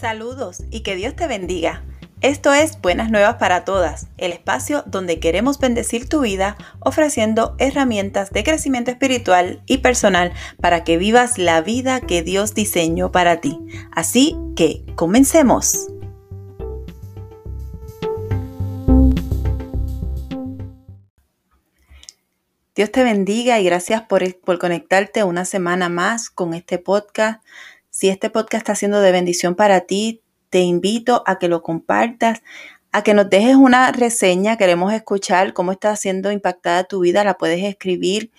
Saludos y que Dios te bendiga. Esto es Buenas Nuevas para Todas, el espacio donde queremos bendecir tu vida ofreciendo herramientas de crecimiento espiritual y personal para que vivas la vida que Dios diseñó para ti. Así que, comencemos. Dios te bendiga y gracias por, conectarte una semana más con este podcast. Si este podcast está siendo de bendición para ti, te invito a que lo compartas, a que nos dejes una reseña. Queremos escuchar cómo está siendo impactada tu vida. La puedes escribir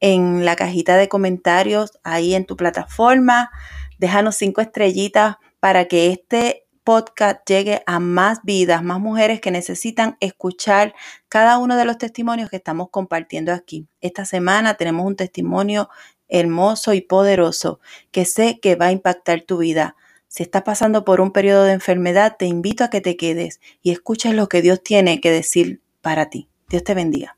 en la cajita de comentarios ahí en tu plataforma. Déjanos cinco estrellitas para que este podcast llegue a más vidas, más mujeres que necesitan escuchar cada uno de los testimonios que estamos compartiendo aquí. Esta semana tenemos un testimonio hermoso y poderoso que sé que va a impactar tu vida. Si estás pasando por un periodo de enfermedad, te invito a que te quedes y escuches lo que Dios tiene que decir para ti. Dios te bendiga.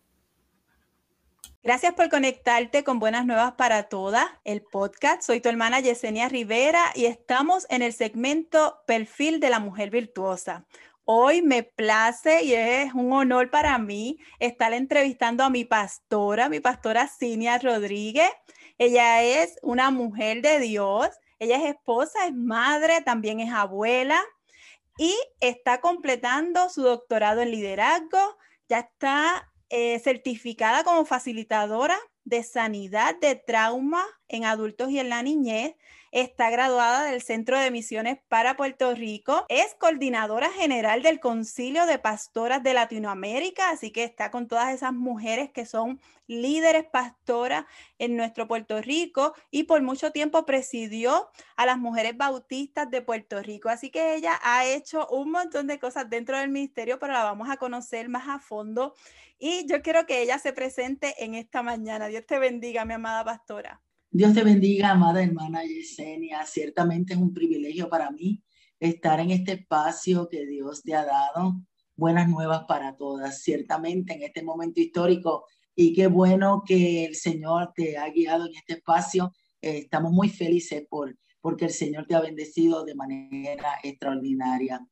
Gracias por conectarte con Buenas Nuevas para Todas, el podcast. Soy tu hermana Yesenia Rivera y estamos en el segmento Perfil de la Mujer Virtuosa. Hoy me place y es un honor para mí estar entrevistando a mi pastora, mi pastora Cinia Rodríguez. Ella es una mujer de Dios, ella es esposa, es madre, también es abuela y está completando su doctorado en liderazgo. Ya está eh, certificada como facilitadora de sanidad de trauma en adultos y en la niñez. Está graduada del Centro de Misiones para Puerto Rico. Es coordinadora general del Concilio de Pastoras de Latinoamérica, así que está con todas esas mujeres que son líderes pastoras en nuestro Puerto Rico y por mucho tiempo presidió a las mujeres bautistas de Puerto Rico. Así que ella ha hecho un montón de cosas dentro del ministerio, pero la vamos a conocer más a fondo. Y yo quiero que ella se presente en esta mañana. Dios te bendiga, mi amada pastora. Dios te bendiga, amada hermana Yesenia. Ciertamente es un privilegio para mí estar en este espacio que Dios te ha dado. Buenas nuevas para todas. Ciertamente en este momento histórico y qué bueno que el Señor te ha guiado en este espacio. Estamos muy felices por, porque el Señor te ha bendecido de manera extraordinaria.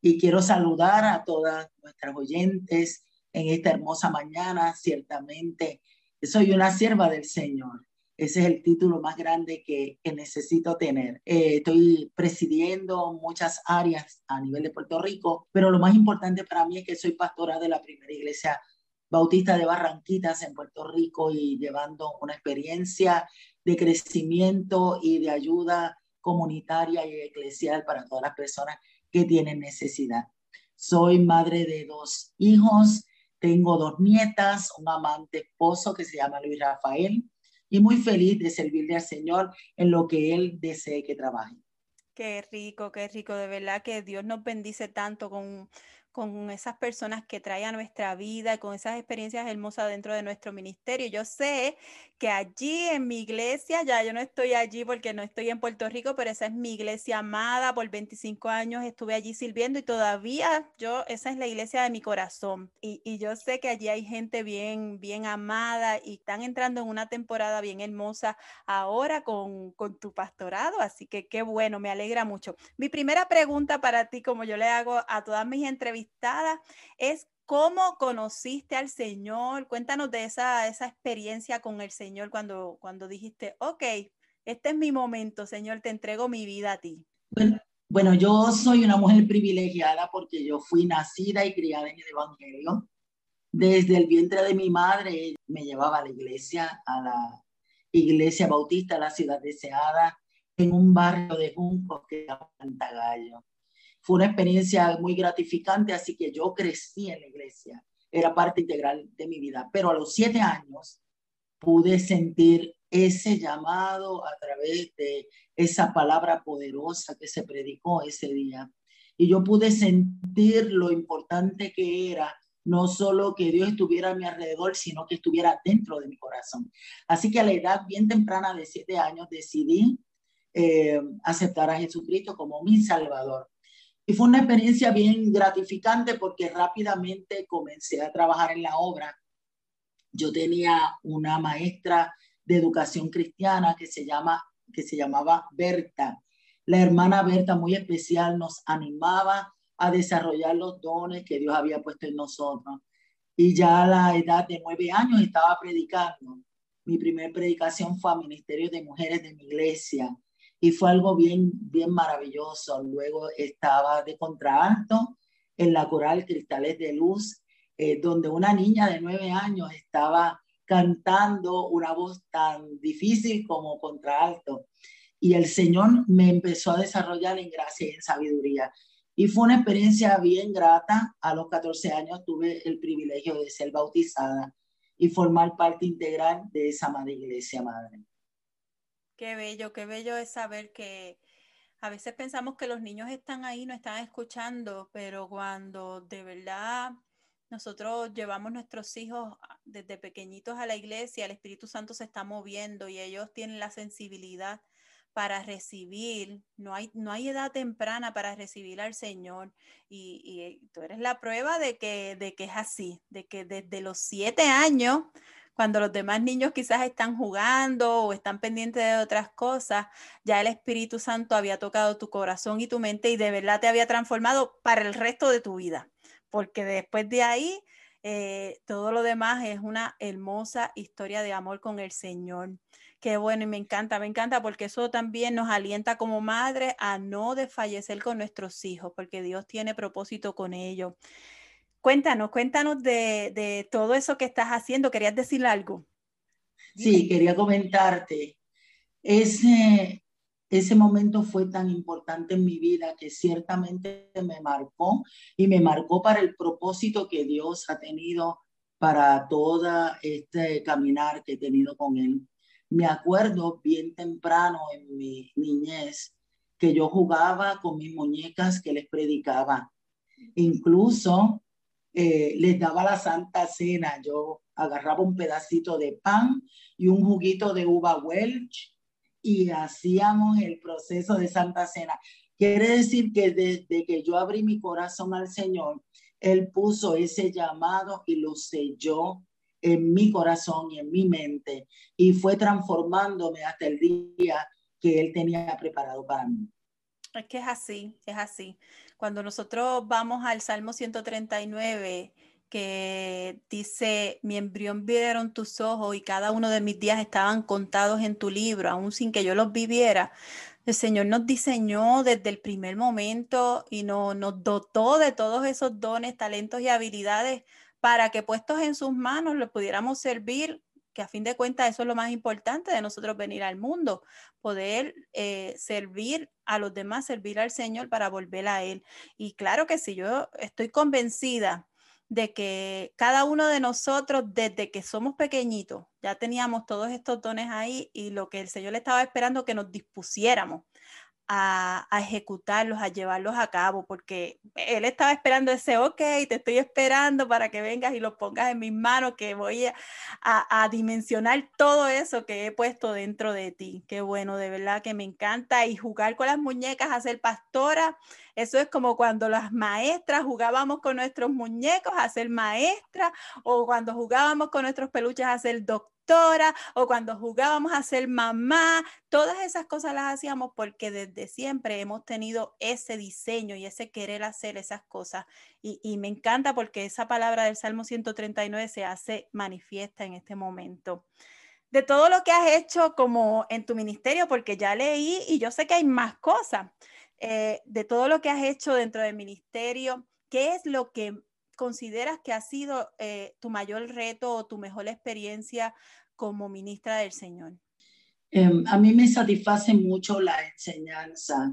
Y quiero saludar a todas nuestras oyentes en esta hermosa mañana. Ciertamente soy una sierva del Señor ese es el título más grande que, necesito tener. Eh, estoy presidiendo muchas áreas a nivel de Puerto Rico, pero lo más importante para mí es que soy pastora de la primera iglesia bautista de Barranquitas en Puerto Rico y llevando una experiencia de crecimiento y de ayuda comunitaria y eclesial para todas las personas que tienen necesidad. Soy madre de dos hijos, tengo dos nietas, un amante esposo que se llama Luis Rafael y muy feliz de servirle al Señor en lo que Él desee que trabaje. Qué rico, qué rico, de verdad que Dios nos bendice tanto con con esas personas que trae a nuestra vida, con esas experiencias hermosas dentro de nuestro ministerio. Yo sé que allí en mi iglesia, ya yo no estoy allí porque no estoy en Puerto Rico, pero esa es mi iglesia amada, por 25 años estuve allí sirviendo y todavía yo, esa es la iglesia de mi corazón. Y, y yo sé que allí hay gente bien, bien amada y están entrando en una temporada bien hermosa ahora con, con tu pastorado, así que qué bueno, me alegra mucho. Mi primera pregunta para ti, como yo le hago a todas mis entrevistas, es cómo conociste al Señor. Cuéntanos de esa, esa experiencia con el Señor cuando, cuando dijiste, ok, este es mi momento, Señor, te entrego mi vida a ti. Bueno, bueno, yo soy una mujer privilegiada porque yo fui nacida y criada en el Evangelio. Desde el vientre de mi madre me llevaba a la iglesia, a la iglesia bautista, la ciudad deseada, en un barrio de Juncos que era Pantagallo. Fue una experiencia muy gratificante, así que yo crecí en la iglesia, era parte integral de mi vida, pero a los siete años pude sentir ese llamado a través de esa palabra poderosa que se predicó ese día. Y yo pude sentir lo importante que era no solo que Dios estuviera a mi alrededor, sino que estuviera dentro de mi corazón. Así que a la edad bien temprana de siete años decidí eh, aceptar a Jesucristo como mi Salvador. Y fue una experiencia bien gratificante porque rápidamente comencé a trabajar en la obra. Yo tenía una maestra de educación cristiana que se, llama, que se llamaba Berta. La hermana Berta, muy especial, nos animaba a desarrollar los dones que Dios había puesto en nosotros. Y ya a la edad de nueve años estaba predicando. Mi primera predicación fue a Ministerio de Mujeres de mi iglesia y fue algo bien, bien maravilloso. Luego estaba de contralto en la coral Cristales de Luz, eh, donde una niña de nueve años estaba cantando una voz tan difícil como contralto. Y el Señor me empezó a desarrollar en gracia y en sabiduría. Y fue una experiencia bien grata. A los 14 años tuve el privilegio de ser bautizada y formar parte integral de esa madre iglesia madre. Qué bello, qué bello es saber que a veces pensamos que los niños están ahí, no están escuchando, pero cuando de verdad nosotros llevamos nuestros hijos desde pequeñitos a la iglesia, el Espíritu Santo se está moviendo y ellos tienen la sensibilidad para recibir, no hay, no hay edad temprana para recibir al Señor. Y, y, tú eres la prueba de que, de que es así, de que desde los siete años cuando los demás niños quizás están jugando o están pendientes de otras cosas, ya el Espíritu Santo había tocado tu corazón y tu mente y de verdad te había transformado para el resto de tu vida, porque después de ahí eh, todo lo demás es una hermosa historia de amor con el Señor. Qué bueno y me encanta, me encanta porque eso también nos alienta como madre a no desfallecer con nuestros hijos, porque Dios tiene propósito con ellos. Cuéntanos, cuéntanos de, todo eso que estás haciendo. ¿Querías decir algo? Sí, quería comentarte. Ese, ese momento fue tan importante en mi vida que ciertamente me marcó y me marcó para el propósito que Dios ha tenido para todo este caminar que he tenido con Él. Me acuerdo bien temprano en mi niñez que yo jugaba con mis muñecas que les predicaba. Incluso eh, les daba la Santa Cena. Yo agarraba un pedacito de pan y un juguito de uva Welch y hacíamos el proceso de Santa Cena. Quiere decir que desde que yo abrí mi corazón al Señor, Él puso ese llamado y lo selló en mi corazón y en mi mente y fue transformándome hasta el día que Él tenía preparado para mí. Es que es así, es así. Cuando nosotros vamos al Salmo 139, que dice, mi embrión vieron tus ojos y cada uno de mis días estaban contados en tu libro, aún sin que yo los viviera. El Señor nos diseñó desde el primer momento y nos, nos dotó de todos esos dones, talentos y habilidades para que puestos en sus manos le pudiéramos servir que a fin de cuentas eso es lo más importante de nosotros venir al mundo, poder eh, servir a los demás, servir al Señor para volver a Él. Y claro que sí, yo estoy convencida de que cada uno de nosotros, desde que somos pequeñitos, ya teníamos todos estos dones ahí y lo que el Señor le estaba esperando que nos dispusiéramos a, ejecutarlos, a llevarlos a cabo, porque él estaba esperando ese, ok, te estoy esperando para que vengas y los pongas en mis manos, que voy a, a, dimensionar todo eso que he puesto dentro de ti. Qué bueno, de verdad que me encanta. Y jugar con las muñecas, a ser pastora, eso es como cuando las maestras jugábamos con nuestros muñecos a ser maestra, o cuando jugábamos con nuestros peluches a ser doctor o cuando jugábamos a ser mamá, todas esas cosas las hacíamos porque desde siempre hemos tenido ese diseño y ese querer hacer esas cosas. Y, y me encanta porque esa palabra del Salmo 139 se hace manifiesta en este momento de todo lo que has hecho como en tu ministerio, porque ya leí y yo sé que hay más cosas, eh, de todo lo que has hecho dentro del ministerio, ¿qué es lo que consideras que ha sido eh, tu mayor reto o tu mejor experiencia como ministra del Señor? Em, a mí me satisface mucho la enseñanza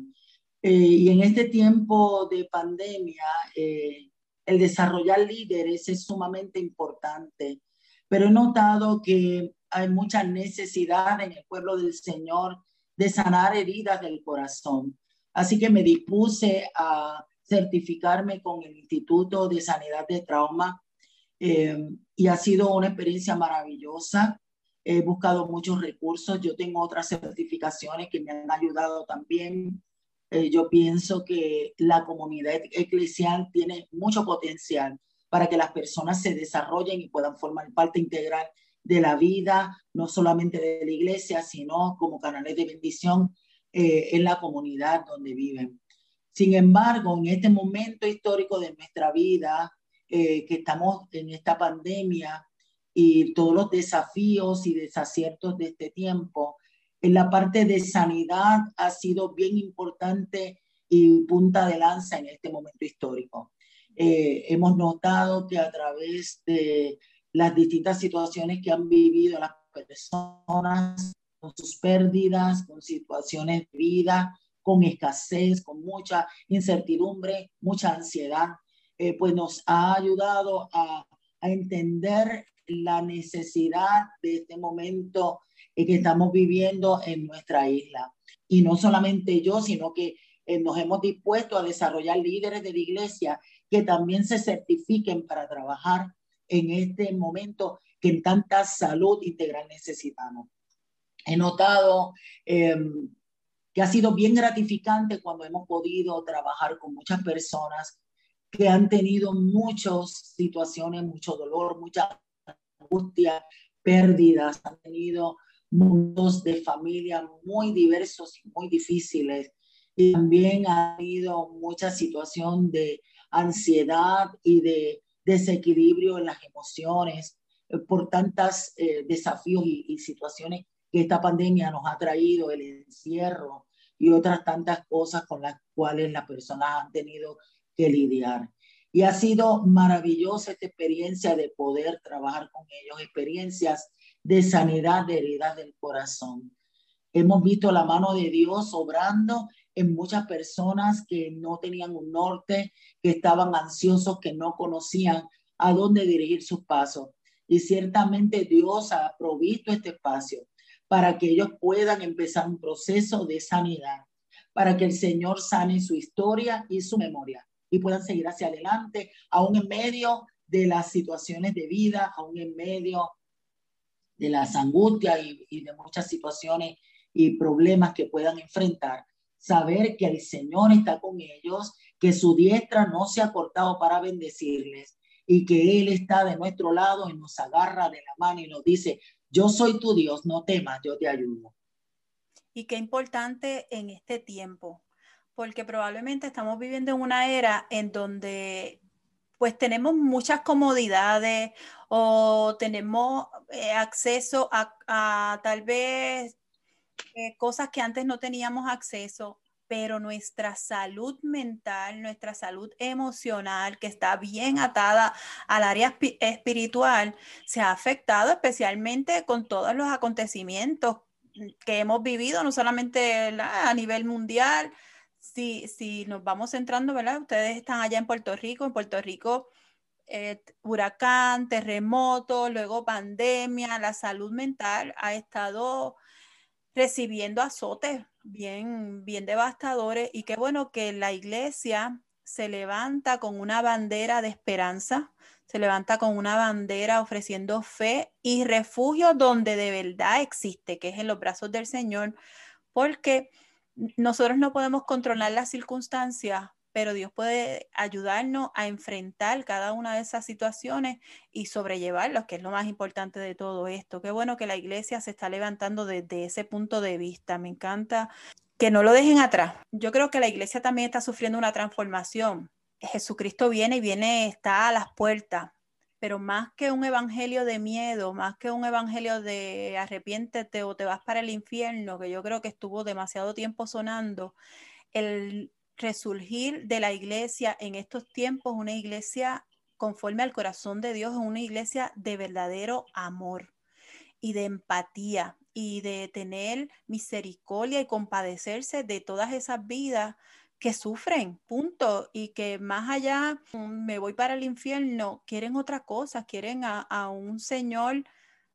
eh, y en este tiempo de pandemia eh, el desarrollar líderes es sumamente importante, pero he notado que hay mucha necesidad en el pueblo del Señor de sanar heridas del corazón. Así que me dispuse a certificarme con el Instituto de Sanidad de Trauma em, y ha sido una experiencia maravillosa he buscado muchos recursos, yo tengo otras certificaciones que me han ayudado también. Eh, yo pienso que la comunidad eclesial tiene mucho potencial para que las personas se desarrollen y puedan formar parte integral de la vida, no solamente de la iglesia, sino como canales de bendición eh, en la comunidad donde viven. Sin embargo, en este momento histórico de nuestra vida, eh, que estamos en esta pandemia y todos los desafíos y desaciertos de este tiempo, en la parte de sanidad ha sido bien importante y punta de lanza en este momento histórico. Eh, hemos notado que a través de las distintas situaciones que han vivido las personas, con sus pérdidas, con situaciones de vida, con escasez, con mucha incertidumbre, mucha ansiedad, eh, pues nos ha ayudado a, a, entender la necesidad de este momento que estamos viviendo en nuestra isla. Y no solamente yo, sino que eh, nos hemos dispuesto a desarrollar líderes de la iglesia que también se certifiquen para trabajar en este momento que en tanta salud integral necesitamos. He notado em, que ha sido bien gratificante cuando hemos podido trabajar con muchas personas que han tenido muchas situaciones, mucho dolor, mucha angustia, pérdidas, han tenido mundos de familia muy diversos y muy difíciles. Y también ha habido mucha situación de ansiedad y de desequilibrio en las emociones eh, por tantos eh, desafíos y, situaciones que esta pandemia nos ha traído, el encierro y otras tantas cosas con las cuales las personas han tenido que lidiar. Y ha sido maravillosa esta experiencia de poder trabajar con ellos, experiencias de sanidad de heridas del corazón. Hemos visto la mano de Dios obrando en muchas personas que no tenían un norte, que estaban ansiosos, que no conocían a dónde dirigir sus pasos. Y ciertamente Dios ha provisto este espacio para que ellos puedan empezar un proceso de sanidad, para que el Señor sane su historia y su memoria y puedan seguir hacia adelante, aún en medio de las situaciones de vida, aún en medio de las angustias y, de muchas situaciones y problemas que puedan enfrentar, saber que el Señor está con ellos, que su diestra no se ha cortado para bendecirles y que Él está de nuestro lado y nos agarra de la mano y nos dice, yo soy tu Dios, no temas, yo te ayudo. Y qué importante en este tiempo, porque probablemente estamos viviendo en una era en donde pues tenemos muchas comodidades o tenemos eh, acceso a, tal vez eh, cosas que antes no teníamos acceso, pero nuestra salud mental, nuestra salud emocional, que está bien atada al área espiritual, se ha afectado especialmente con todos los acontecimientos que hemos vivido, no solamente a nivel mundial, si, si nos vamos centrando, ¿verdad? Ustedes están allá en Puerto Rico, en Puerto Rico, eh, huracán, terremoto, luego pandemia, la salud mental ha estado recibiendo azotes bien, bien devastadores y qué bueno que la iglesia se levanta con una bandera de esperanza, se levanta con una bandera ofreciendo fe y refugio donde de verdad existe, que es en los brazos del Señor, porque nosotros no podemos controlar las circunstancias, pero Dios puede ayudarnos a enfrentar cada una de esas situaciones y sobrellevarlos, que es lo más importante de todo esto. Qué bueno que la iglesia se está levantando desde ese punto de vista. Me encanta que no lo dejen atrás. Yo creo que la iglesia también está sufriendo una transformación. Jesucristo viene y viene, está a las puertas pero más que un evangelio de miedo, más que un evangelio de arrepiéntete o te vas para el infierno, que yo creo que estuvo demasiado tiempo sonando, el resurgir de la iglesia en estos tiempos, una iglesia conforme al corazón de Dios, una iglesia de verdadero amor y de empatía y de tener misericordia y compadecerse de todas esas vidas que sufren, punto, y que más allá mm, me voy para el infierno, quieren otra cosa, quieren a, un Señor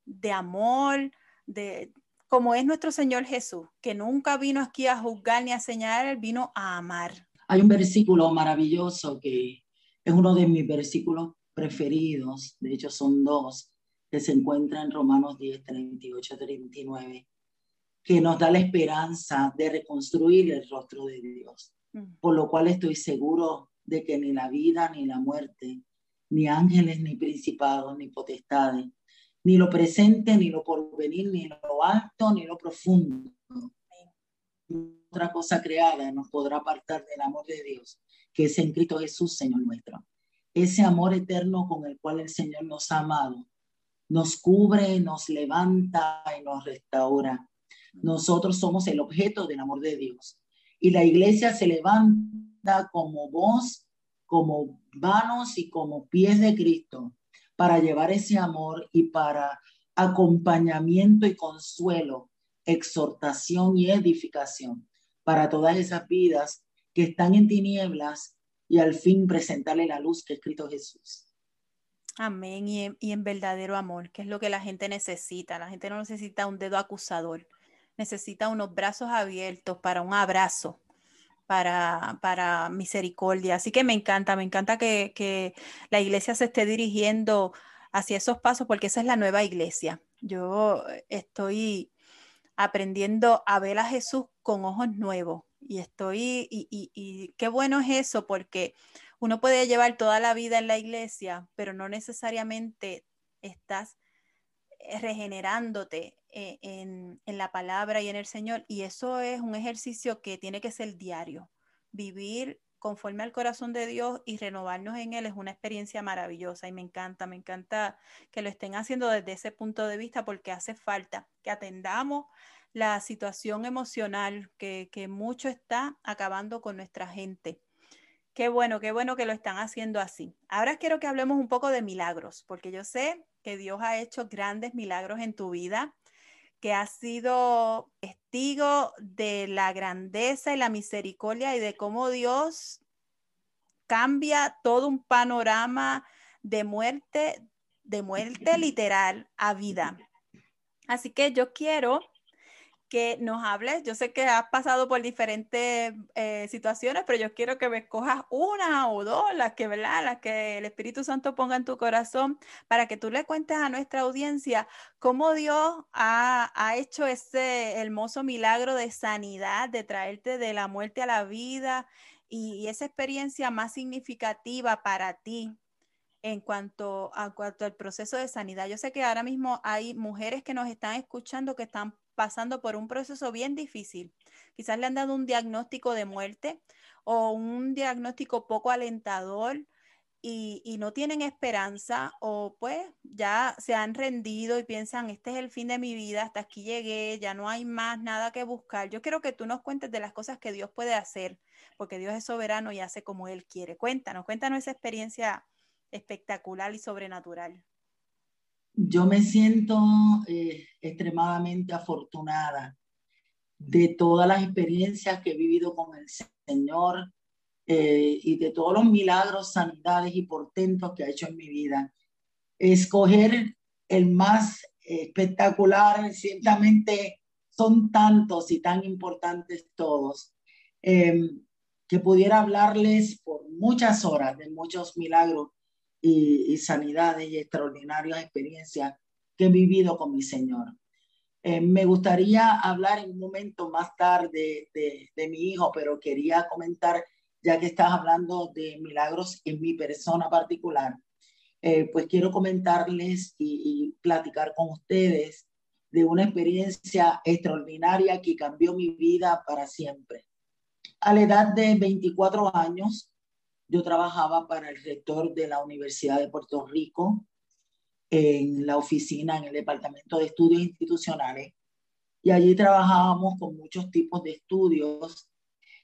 de amor, de como es nuestro Señor Jesús, que nunca vino aquí a juzgar ni a señalar, vino a amar. Hay un versículo maravilloso que es uno de mis versículos preferidos, de hecho son dos, que se encuentra en Romanos 10, 38, 39, que nos da la esperanza de reconstruir el rostro de Dios. Por lo cual estoy seguro de que ni la vida ni la muerte, ni ángeles ni principados ni potestades, ni lo presente ni lo porvenir, ni lo alto ni lo profundo, otra cosa creada nos podrá apartar del amor de Dios, que es en Cristo Jesús, Señor nuestro. Ese amor eterno con el cual el Señor nos ha amado, nos cubre, nos levanta y nos restaura. Nosotros somos el objeto del amor de Dios. Y la iglesia se levanta como voz, como manos y como pies de Cristo para llevar ese amor y para acompañamiento y consuelo, exhortación y edificación para todas esas vidas que están en tinieblas y al fin presentarle la luz que es Cristo Jesús. Amén. Y en, y en, verdadero amor, que es lo que la gente necesita. La gente no necesita un dedo acusador, necesita unos brazos abiertos para un abrazo, para, para misericordia. Así que me encanta, me encanta que, que la iglesia se esté dirigiendo hacia esos pasos porque esa es la nueva iglesia. Yo estoy aprendiendo a ver a Jesús con ojos nuevos y estoy, y, y, y, qué bueno es eso porque uno puede llevar toda la vida en la iglesia, pero no necesariamente estás regenerándote eh, en, en, la palabra y en el Señor. Y eso es un ejercicio que tiene que ser diario. Vivir conforme al corazón de Dios y renovarnos en Él es una experiencia maravillosa y me encanta, me encanta que lo estén haciendo desde ese punto de vista porque hace falta que atendamos la situación emocional que, que mucho está acabando con nuestra gente. Qué bueno, qué bueno que lo están haciendo así. Ahora quiero que hablemos un poco de milagros, porque yo sé que Dios ha hecho grandes milagros en tu vida que has sido testigo de la grandeza y la misericordia y de cómo Dios cambia todo un panorama de muerte, de muerte literal a vida. Así que yo quiero que nos hables. Yo sé que has pasado por diferentes eh, situaciones, pero yo quiero que me escojas una o dos, las que, ¿verdad? Las que el Espíritu Santo ponga en tu corazón, para que tú le cuentes a nuestra audiencia cómo Dios ha, ha hecho ese hermoso milagro de sanidad, de traerte de la muerte a la vida y, y esa experiencia más significativa para ti en cuanto, a, cuanto al proceso de sanidad. Yo sé que ahora mismo hay mujeres que nos están escuchando que están pasando por un proceso bien difícil. Quizás le han dado un diagnóstico de muerte o un diagnóstico poco alentador y, no tienen esperanza o pues ya se han rendido y piensan, este es el fin de mi vida, hasta aquí llegué, ya no hay más nada que buscar. Yo quiero que tú nos cuentes de las cosas que Dios puede hacer, porque Dios es soberano y hace como Él quiere. Cuéntanos, cuéntanos esa experiencia espectacular y sobrenatural yo me siento eh, extremadamente afortunada de todas las experiencias que he vivido con el Señor eh, y de todos los milagros, sanidades y portentos que ha hecho en mi vida. Escoger el más espectacular, ciertamente son tantos y tan importantes todos, em, que pudiera hablarles por muchas horas de muchos milagros y, sanidades y extraordinarias experiencias que he vivido con mi Señor. Eh, me gustaría hablar en un momento más tarde de, de, mi hijo, pero quería comentar, ya que estás hablando de milagros en mi persona particular, eh, pues quiero comentarles y, y platicar con ustedes de una experiencia extraordinaria que cambió mi vida para siempre. A la edad de 24 años, yo trabajaba para el rector de la Universidad de Puerto Rico en la oficina, en el Departamento de Estudios Institucionales, y allí trabajábamos con muchos tipos de estudios.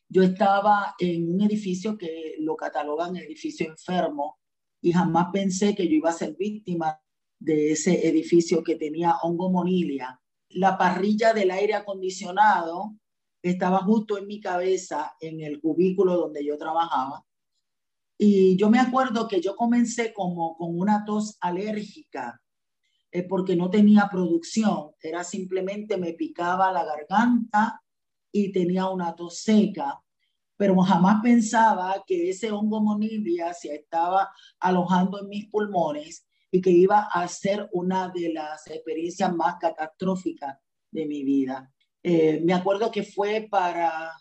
Yo estaba en un edificio que lo catalogan edificio enfermo y jamás pensé que yo iba a ser víctima de ese edificio que tenía hongomonilia. La parrilla del aire acondicionado estaba justo en mi cabeza en el cubículo donde yo trabajaba y yo me acuerdo que yo comencé como con una tos alérgica eh, porque no tenía producción, era simplemente me picaba la garganta y tenía una tos seca, pero jamás pensaba que ese hongo monibia se estaba alojando en mis pulmones y que iba a ser una de las experiencias más catastróficas de mi vida. Eh, me acuerdo que fue para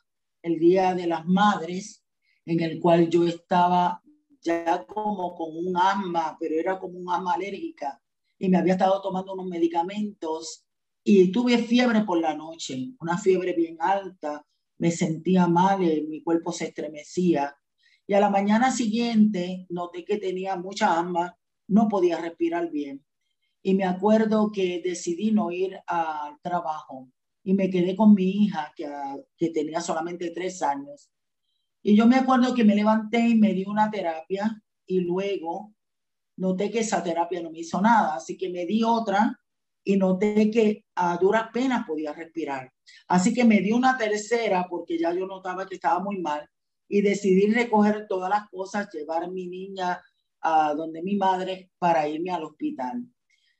el Día de las Madres en el cual yo estaba ya como con un asma, pero era como un asma alérgica y me había estado tomando unos medicamentos y tuve fiebre por la noche, una fiebre bien alta, me sentía mal, eh, mi cuerpo se estremecía. Y a la mañana siguiente noté que tenía mucha asma, no podía respirar bien. Y me acuerdo que decidí no ir al trabajo y me quedé con mi hija, que, que tenía solamente tres años. Y yo me acuerdo que me levanté y me di una terapia y luego noté que esa terapia no me hizo nada, así que me di otra y noté que a duras penas podía respirar. Así que me di una tercera porque ya yo notaba que estaba muy mal y decidí recoger todas las cosas, llevar a mi niña a donde mi madre para irme al hospital.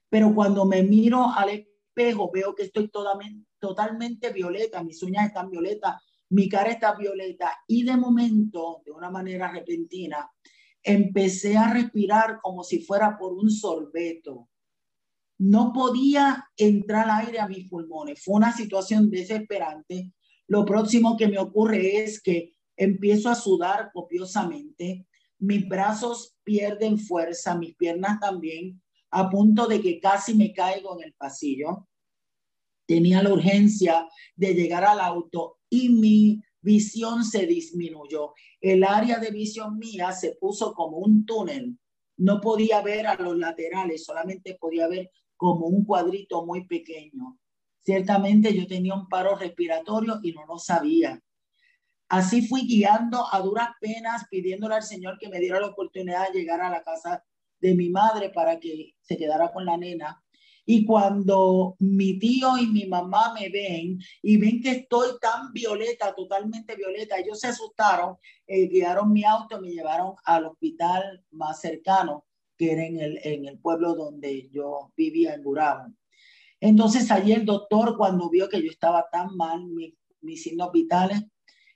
Pero cuando me miro al espejo veo que estoy totalmente, totalmente violeta, mis uñas están violetas, mi cara está violeta y de momento, de una manera repentina, empecé a respirar como si fuera por un sorbeto no podía entrar aire a mis pulmones. Fue una situación desesperante. Lo próximo que me ocurre es que empiezo a sudar copiosamente, mis brazos pierden fuerza, mis piernas también, a punto de que casi me caigo en el pasillo. Tenía la urgencia de llegar al auto y mi visión se disminuyó. El área de visión mía se puso como un túnel. No podía ver a los laterales, solamente podía ver como un cuadrito muy pequeño. Ciertamente yo tenía un paro respiratorio y no lo sabía. Así fui guiando a duras penas, pidiéndole al Señor que me diera la oportunidad de llegar a la casa de mi madre para que se quedara con la nena. Y cuando mi tío y mi mamá me ven y ven que estoy tan violeta, totalmente violeta, ellos se asustaron, eh, guiaron mi auto, me llevaron al hospital más cercano que era en el, en el pueblo donde yo vivía, en Burabo. Entonces allí el doctor cuando vio que yo estaba tan mal, mis signos vitales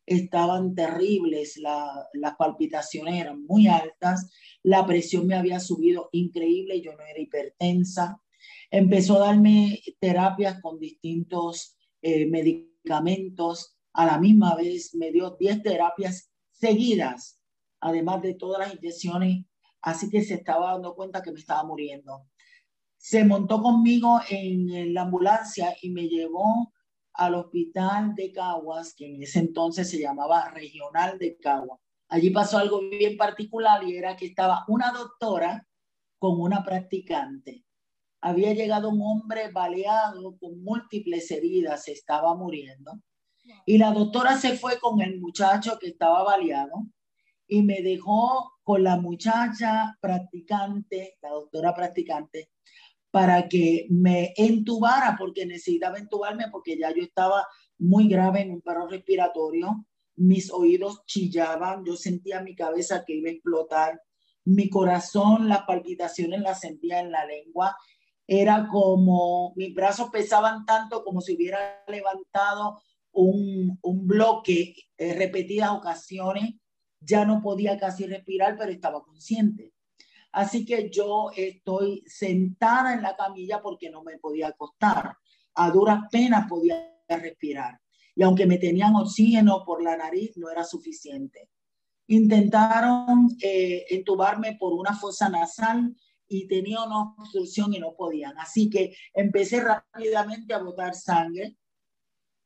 estaban terribles, las palpitaciones eran muy altas, la presión me había subido increíble, yo no era hipertensa. Empezó a darme terapias con distintos eh, medicamentos. A la misma vez me dio 10 terapias seguidas, además de todas las inyecciones así que se estaba dando cuenta que me estaba muriendo. Se montó conmigo en la ambulancia y me llevó al hospital de Caguas, que en ese entonces se llamaba Regional de Caguas. Allí pasó algo bien particular y era que estaba una doctora con una practicante. Había llegado un hombre baleado con múltiples heridas, se estaba muriendo. Y la doctora se fue con el muchacho que estaba baleado y me dejó con la muchacha practicante, la doctora practicante, para que me entubara, porque necesitaba entubarme, porque ya yo estaba muy grave en un paro respiratorio, mis oídos chillaban, yo sentía mi cabeza que iba a explotar, mi corazón, las palpitaciones las sentía en la lengua, era como, mis brazos pesaban tanto como si hubiera levantado un, un bloque en repetidas ocasiones ya no podía casi respirar, pero estaba consciente. Así que yo estoy sentada en la camilla porque no me podía acostar. A duras penas podía respirar. Y aunque me tenían oxígeno por la nariz, no era suficiente. Intentaron eh, entubarme por una fosa nasal y tenía una obstrucción y no podían. Así que empecé rápidamente a botar sangre.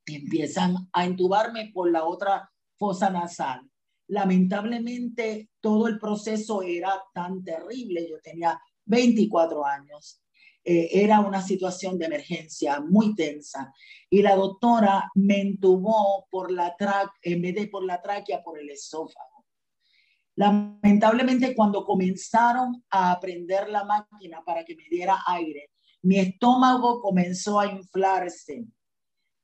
Empiezan a entubarme por la otra fosa nasal lamentablemente todo el proceso era tan terrible. Yo tenía 24 años. Eh, era una situación de emergencia muy tensa y la doctora me entubó por la en vez de por la tráquea, por el esófago. Lamentablemente cuando comenzaron a prender la máquina para que me diera aire, mi estómago comenzó a inflarse.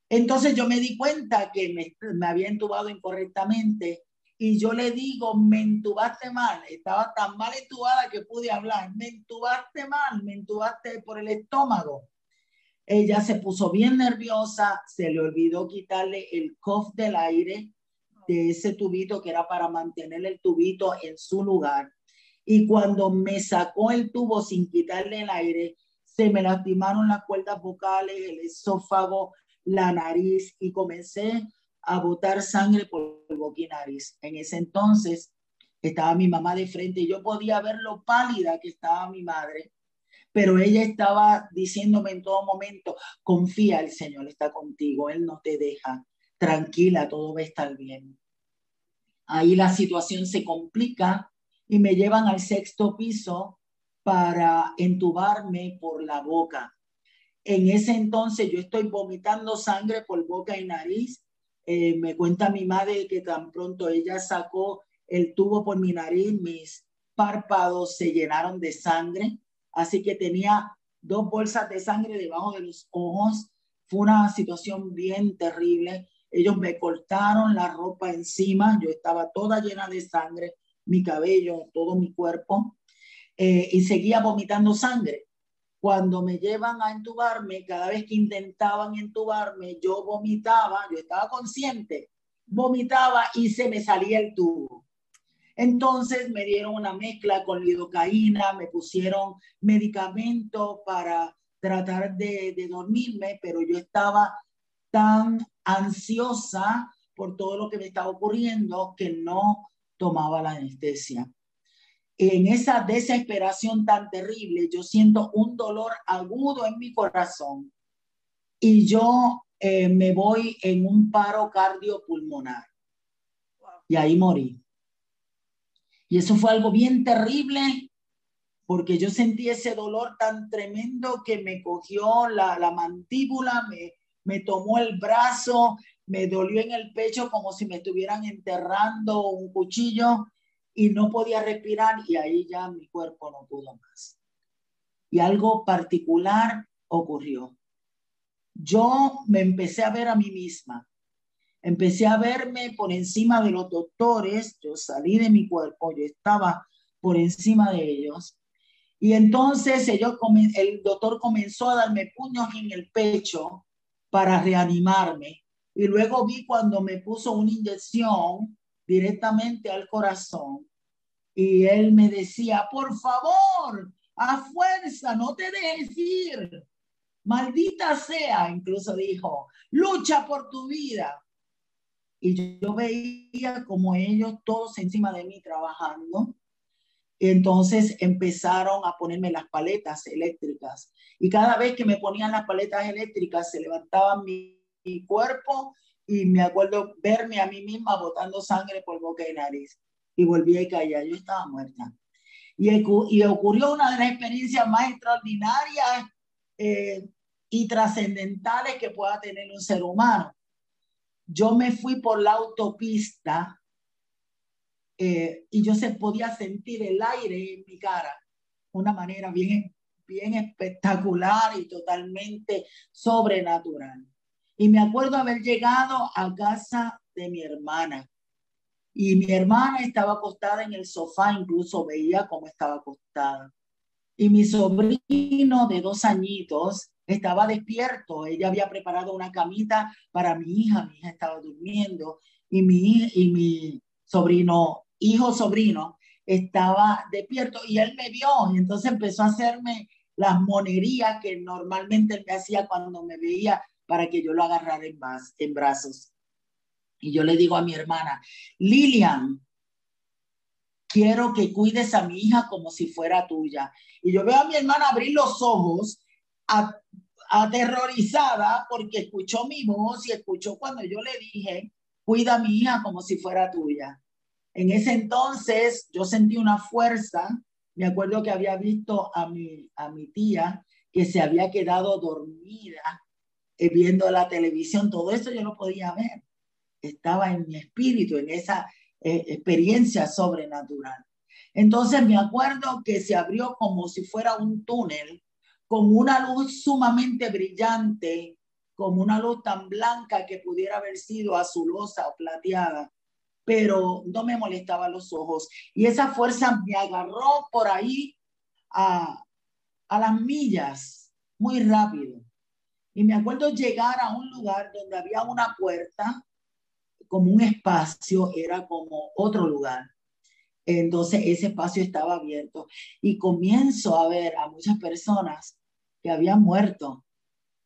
Entonces yo me di cuenta que me, me había entubado incorrectamente y yo le digo, me entubaste mal, estaba tan mal entubada que pude hablar, me entubaste mal, me entubaste por el estómago. Ella se puso bien nerviosa, se le olvidó quitarle el cof del aire de ese tubito que era para mantener el tubito en su lugar. Y cuando me sacó el tubo sin quitarle el aire, se me lastimaron las cuerdas vocales, el esófago, la nariz y comencé a botar sangre por el boquinaris. En ese entonces estaba mi mamá de frente y yo podía ver lo pálida que estaba mi madre, pero ella estaba diciéndome en todo momento, confía, el Señor está contigo, Él no te deja, tranquila, todo va a estar bien. Ahí la situación se complica y me llevan al sexto piso para entubarme por la boca. En ese entonces yo estoy vomitando sangre por boca y nariz. Eh, me cuenta mi madre que tan pronto ella sacó el tubo por mi nariz, mis párpados se llenaron de sangre, así que tenía dos bolsas de sangre debajo de los ojos. Fue una situación bien terrible. Ellos me cortaron la ropa encima, yo estaba toda llena de sangre, mi cabello, todo mi cuerpo, eh, y seguía vomitando sangre. Cuando me llevan a entubarme, cada vez que intentaban entubarme, yo vomitaba, yo estaba consciente, vomitaba y se me salía el tubo. Entonces me dieron una mezcla con lidocaína, me pusieron medicamento para tratar de, de dormirme, pero yo estaba tan ansiosa por todo lo que me estaba ocurriendo que no tomaba la anestesia. En esa desesperación tan terrible, yo siento un dolor agudo en mi corazón y yo eh, me voy en un paro cardiopulmonar. Y ahí morí. Y eso fue algo bien terrible porque yo sentí ese dolor tan tremendo que me cogió la, la mandíbula, me, me tomó el brazo, me dolió en el pecho como si me estuvieran enterrando un cuchillo y no podía respirar y ahí ya mi cuerpo no pudo más. Y algo particular ocurrió. Yo me empecé a ver a mí misma. Empecé a verme por encima de los doctores. Yo salí de mi cuerpo, yo estaba por encima de ellos. Y entonces el doctor comenzó a darme puños en el pecho para reanimarme. Y luego vi cuando me puso una inyección directamente al corazón y él me decía, por favor, a fuerza, no te dejes ir. Maldita sea, incluso dijo, lucha por tu vida. Y yo veía como ellos todos encima de mí trabajando. Entonces empezaron a ponerme las paletas eléctricas. Y cada vez que me ponían las paletas eléctricas, se levantaba mi, mi cuerpo y me acuerdo verme a mí misma botando sangre por boca y nariz. Y volví a caer, yo estaba muerta. Y, y ocurrió una de las experiencias más extraordinarias eh, y trascendentales que pueda tener un ser humano. Yo me fui por la autopista eh, y yo se podía sentir el aire en mi cara, una manera bien, bien espectacular y totalmente sobrenatural. Y me acuerdo haber llegado a casa de mi hermana. Y mi hermana estaba acostada en el sofá, incluso veía cómo estaba acostada. Y mi sobrino de dos añitos estaba despierto. Ella había preparado una camita para mi hija. Mi hija estaba durmiendo. Y mi, y mi sobrino, hijo sobrino, estaba despierto. Y él me vio. Y entonces empezó a hacerme las monerías que normalmente él me hacía cuando me veía para que yo lo agarrara en, más, en brazos. Y yo le digo a mi hermana, Lilian, quiero que cuides a mi hija como si fuera tuya. Y yo veo a mi hermana abrir los ojos aterrorizada porque escuchó mi voz y escuchó cuando yo le dije, cuida a mi hija como si fuera tuya. En ese entonces yo sentí una fuerza, me acuerdo que había visto a mi, a mi tía que se había quedado dormida eh, viendo la televisión, todo eso yo no podía ver. Estaba en mi espíritu, en esa eh, experiencia sobrenatural. Entonces me acuerdo que se abrió como si fuera un túnel con una luz sumamente brillante, como una luz tan blanca que pudiera haber sido azulosa o plateada, pero no me molestaba los ojos. Y esa fuerza me agarró por ahí a, a las millas, muy rápido. Y me acuerdo llegar a un lugar donde había una puerta, como un espacio, era como otro lugar. Entonces ese espacio estaba abierto y comienzo a ver a muchas personas que habían muerto,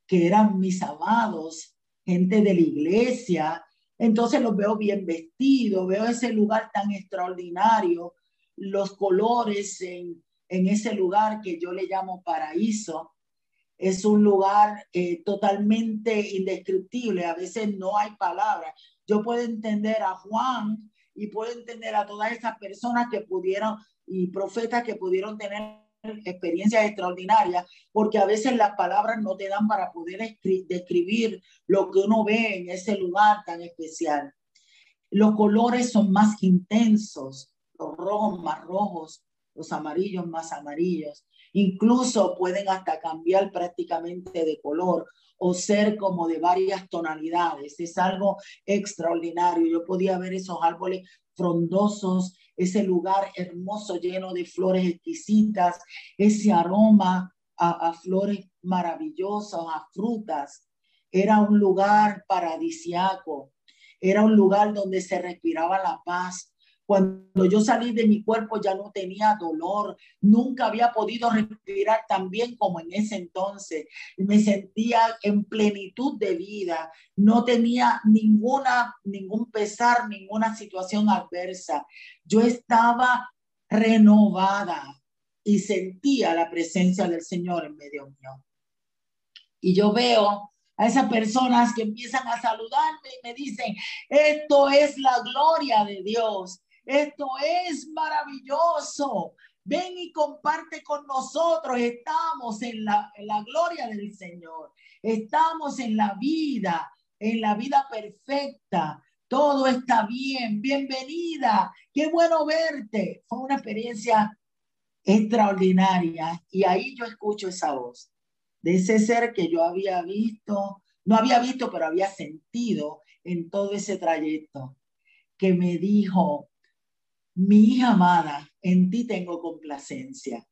que eran mis amados, gente de la iglesia. Entonces los veo bien vestidos, veo ese lugar tan extraordinario, los colores en, en ese lugar que yo le llamo paraíso Es un lugar eh, totalmente indescriptible. A veces no hay palabras. Yo puedo entender a Juan y puedo entender a todas esas personas que pudieron y profetas que pudieron tener experiencias extraordinarias, porque a veces las palabras no te dan para poder describir lo que uno ve en ese lugar tan especial. Los colores son más intensos, los rojos más rojos, los amarillos más amarillos. Incluso pueden hasta cambiar prácticamente de color o ser como de varias tonalidades. Es algo extraordinario. Yo podía ver esos árboles frondosos, ese lugar hermoso lleno de flores exquisitas, ese aroma a, flores maravillosas, a frutas. Era un lugar paradisiaco, era un lugar donde se respiraba la paz, cuando yo salí de mi cuerpo ya no tenía dolor, nunca había podido respirar tan bien como en ese entonces. Me sentía en plenitud de vida, no tenía ninguna ningún pesar, ninguna situación adversa. Yo estaba renovada y sentía la presencia del Señor en medio mío. Y yo veo a esas personas que empiezan a saludarme y me dicen, esto es la gloria de Dios. Esto es maravilloso. Ven y comparte con nosotros. Estamos en la, la gloria del Señor. Estamos en la vida, en la vida perfecta. Todo está bien. Bienvenida. Qué bueno verte. Fue una experiencia extraordinaria. Y ahí yo escucho esa voz de ese ser que yo había visto, no había visto, pero había sentido en todo ese trayecto, que me dijo, mi hija amada, en ti tengo complacencia.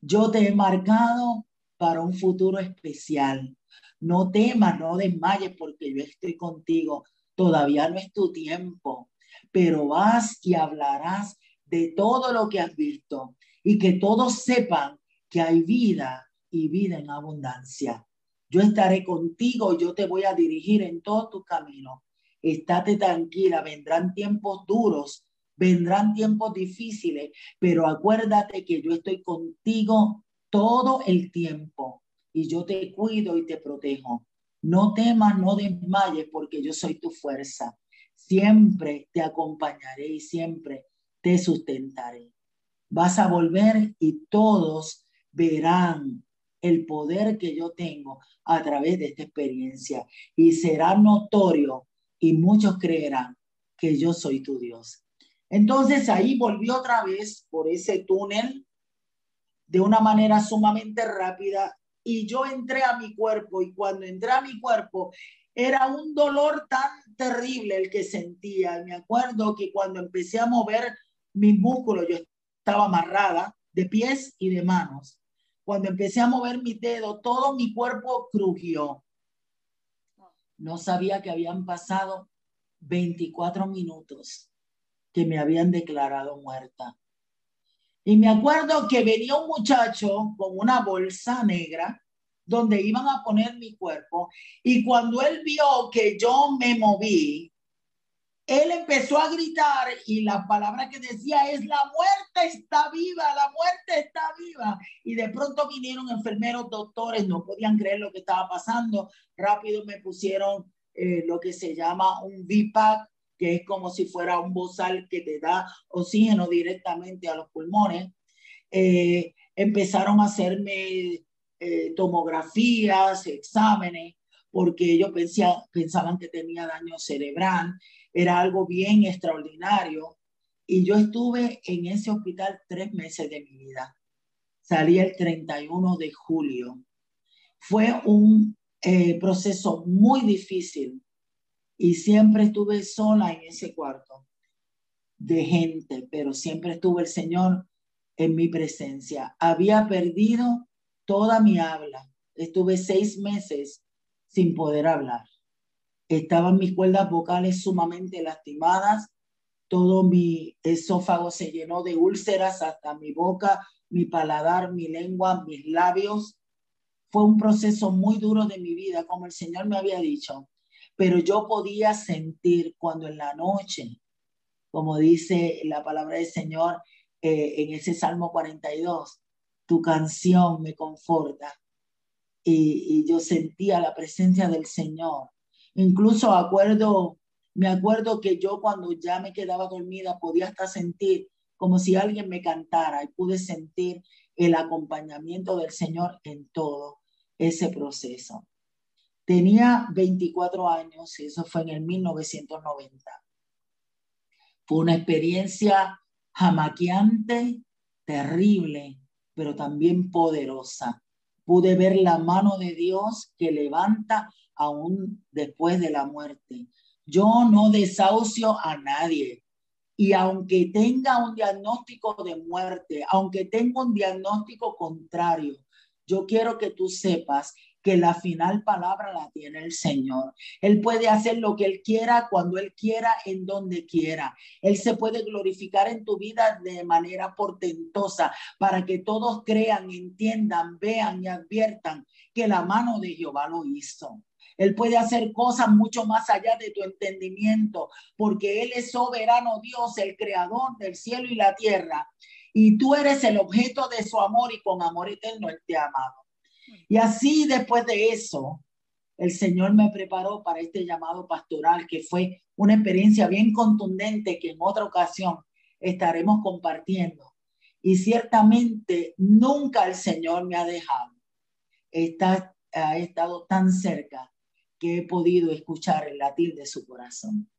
Yo te he marcado para un futuro especial. No temas, no desmayes porque yo estoy contigo. Todavía no es tu tiempo, pero vas y hablarás de todo lo que has visto y que todos sepan que hay vida y vida en abundancia. Yo estaré contigo, yo te voy a dirigir en todo tu camino. Estate tranquila, vendrán tiempos duros, vendrán tiempos difíciles, pero acuérdate que yo estoy contigo todo el tiempo y yo te cuido y te protejo. No temas, no desmayes, porque yo soy tu fuerza. Siempre te acompañaré y siempre te sustentaré. Vas a volver y todos verán el poder que yo tengo a través de esta experiencia y será notorio y muchos creerán que yo soy tu Dios. Entonces ahí volvió otra vez por ese túnel de una manera sumamente rápida y yo entré a mi cuerpo y cuando entré a mi cuerpo era un dolor tan terrible el que sentía. Me acuerdo que cuando empecé a mover mis músculos, yo estaba amarrada de pies y de manos. Cuando empecé a mover mi dedo, todo mi cuerpo crujió. No sabía que habían pasado 24 minutos que me habían declarado muerta. Y me acuerdo que venía un muchacho con una bolsa negra donde iban a poner mi cuerpo y cuando él vio que yo me moví, él empezó a gritar y la palabra que decía es la muerte está viva, la muerte está viva. Y de pronto vinieron enfermeros, doctores, no podían creer lo que estaba pasando. Rápido me pusieron eh, lo que se llama un VPAC, que es como si fuera un bozal que te da oxígeno directamente a los pulmones. Eh, empezaron a hacerme eh, tomografías, exámenes, porque ellos pensaban que tenía daño cerebral. Era algo bien extraordinario. Y yo estuve en ese hospital tres meses de mi vida. Salí el 31 de julio. Fue un eh, proceso muy difícil y siempre estuve sola en ese cuarto de gente, pero siempre estuvo el Señor en mi presencia. Había perdido toda mi habla. Estuve seis meses sin poder hablar. Estaban mis cuerdas vocales sumamente lastimadas. Todo mi esófago se llenó de úlceras hasta mi boca, mi paladar, mi lengua, mis labios. Fue un proceso muy duro de mi vida, como el Señor me había dicho pero yo podía sentir cuando en la noche, como dice la palabra del Señor eh, en ese Salmo 42, tu canción me conforta. y, yo sentía la presencia del Señor. Incluso acuerdo, me acuerdo que yo cuando ya me quedaba dormida podía hasta sentir como si alguien me cantara y pude sentir el acompañamiento del Señor en todo ese proceso. Tenía 24 años y eso fue en el 1990. Fue una experiencia jamaqueante, terrible, pero también poderosa pude ver la mano de Dios que levanta aún después de la muerte. Yo no desahucio a nadie. Y aunque tenga un diagnóstico de muerte, aunque tenga un diagnóstico contrario, yo quiero que tú sepas que la final palabra la tiene el Señor. Él puede hacer lo que Él quiera, cuando Él quiera, en donde quiera. Él se puede glorificar en tu vida de manera portentosa para que todos crean, entiendan, vean y adviertan que la mano de Jehová lo hizo. Él puede hacer cosas mucho más allá de tu entendimiento, porque Él es soberano Dios, el creador del cielo y la tierra. Y tú eres el objeto de su amor y con amor eterno Él te ha amado. Y así después de eso, el Señor me preparó para este llamado pastoral, que fue una experiencia bien contundente que en otra ocasión estaremos compartiendo. Y ciertamente nunca el Señor me ha dejado. Está, ha estado tan cerca que he podido escuchar el latir de su corazón.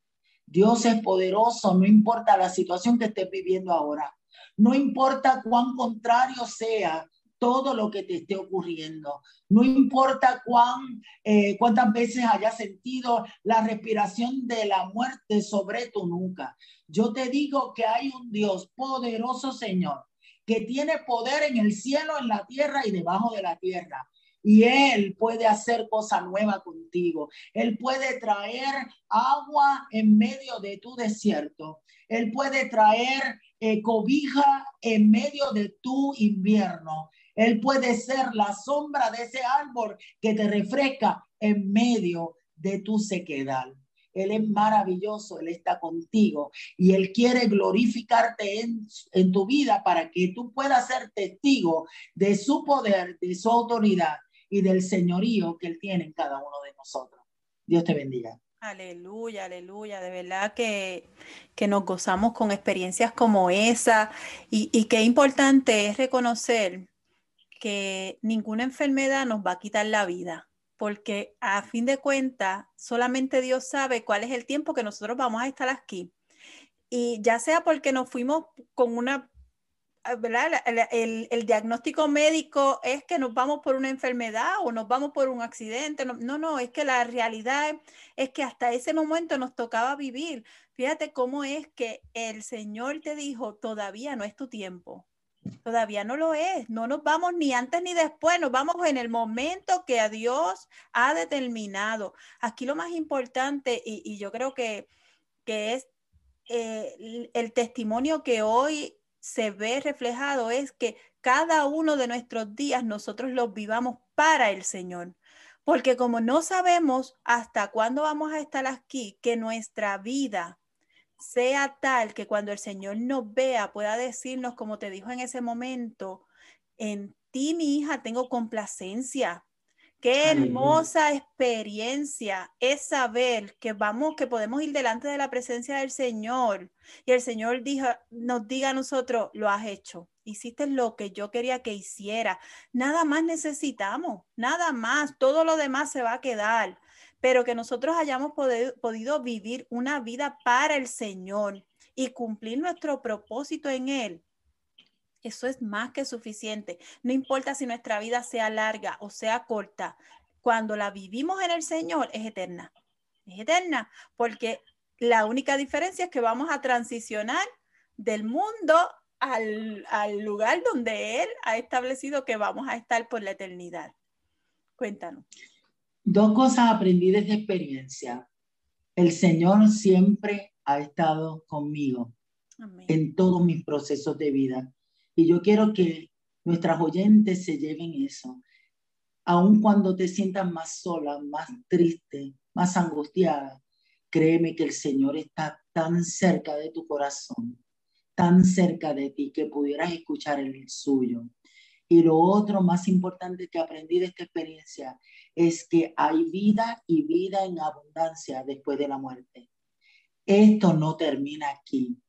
Dios es poderoso, no importa la situación que estés viviendo ahora, no importa cuán contrario sea todo lo que te esté ocurriendo. No importa cuán, eh, cuántas veces hayas sentido la respiración de la muerte sobre tu nuca. Yo te digo que hay un Dios poderoso, Señor, que tiene poder en el cielo, en la tierra y debajo de la tierra. Y Él puede hacer cosa nueva contigo. Él puede traer agua en medio de tu desierto. Él puede traer eh, cobija en medio de tu invierno. Él puede ser la sombra de ese árbol que te refresca en medio de tu sequedad. Él es maravilloso, Él está contigo y Él quiere glorificarte en, tu vida para que tú puedas ser testigo de su poder, de su autoridad y del señorío que Él tiene en cada uno de nosotros. Dios te bendiga. Aleluya, aleluya, de verdad que, que nos gozamos con experiencias como esa y, y qué importante es reconocer que ninguna enfermedad nos va a quitar la vida, porque a fin de cuentas, solamente Dios sabe cuál es el tiempo que nosotros vamos a estar aquí. Y ya sea porque nos fuimos con una, ah, ¿verdad? El, el, diagnóstico médico es que nos vamos por una enfermedad o nos vamos por un accidente. No, no, no, es que la realidad es que hasta ese momento nos tocaba vivir. Fíjate cómo es que el Señor te dijo, todavía no es tu tiempo Todavía no lo es. No nos vamos ni antes ni después, nos vamos en el momento que a Dios ha determinado. Aquí lo más importante, y, yo creo que, que es eh, el testimonio que hoy se ve reflejado, es que cada uno de nuestros días nosotros los vivamos para el Señor. Porque como no sabemos hasta cuándo vamos a estar aquí, que nuestra vida sea tal que cuando el Señor nos vea pueda decirnos, como te dijo en ese momento, en ti, mi hija, tengo complacencia. Qué hermosa experiencia es saber que vamos, que podemos ir delante de la presencia del Señor y el Señor nos diga a nosotros, lo has hecho, hiciste lo que yo quería que hiciera. Nada más necesitamos, nada más, todo lo demás se va a quedar pero que nosotros hayamos podido vivir una vida para el Señor y cumplir nuestro propósito en Él. Eso es más que suficiente. No importa si nuestra vida sea larga o sea corta, cuando la vivimos en el Señor es eterna. Es eterna, porque la única diferencia es que vamos a transicionar del mundo al, lugar donde Él ha establecido que vamos a estar por la eternidad. Cuéntanos. Dos cosas aprendí de esta experiencia. El Señor siempre ha estado conmigo en todos mis procesos de vida. Y yo quiero que nuestras oyentes se lleven eso. Aun cuando te sientas más sola, más triste, más angustiada, créeme que el Señor está tan cerca de tu corazón, tan cerca de ti que pudieras escuchar el suyo Y lo otro más importante que aprendí de esta experiencia es que hay vida y vida en abundancia después de la muerte. Esto no termina aquí.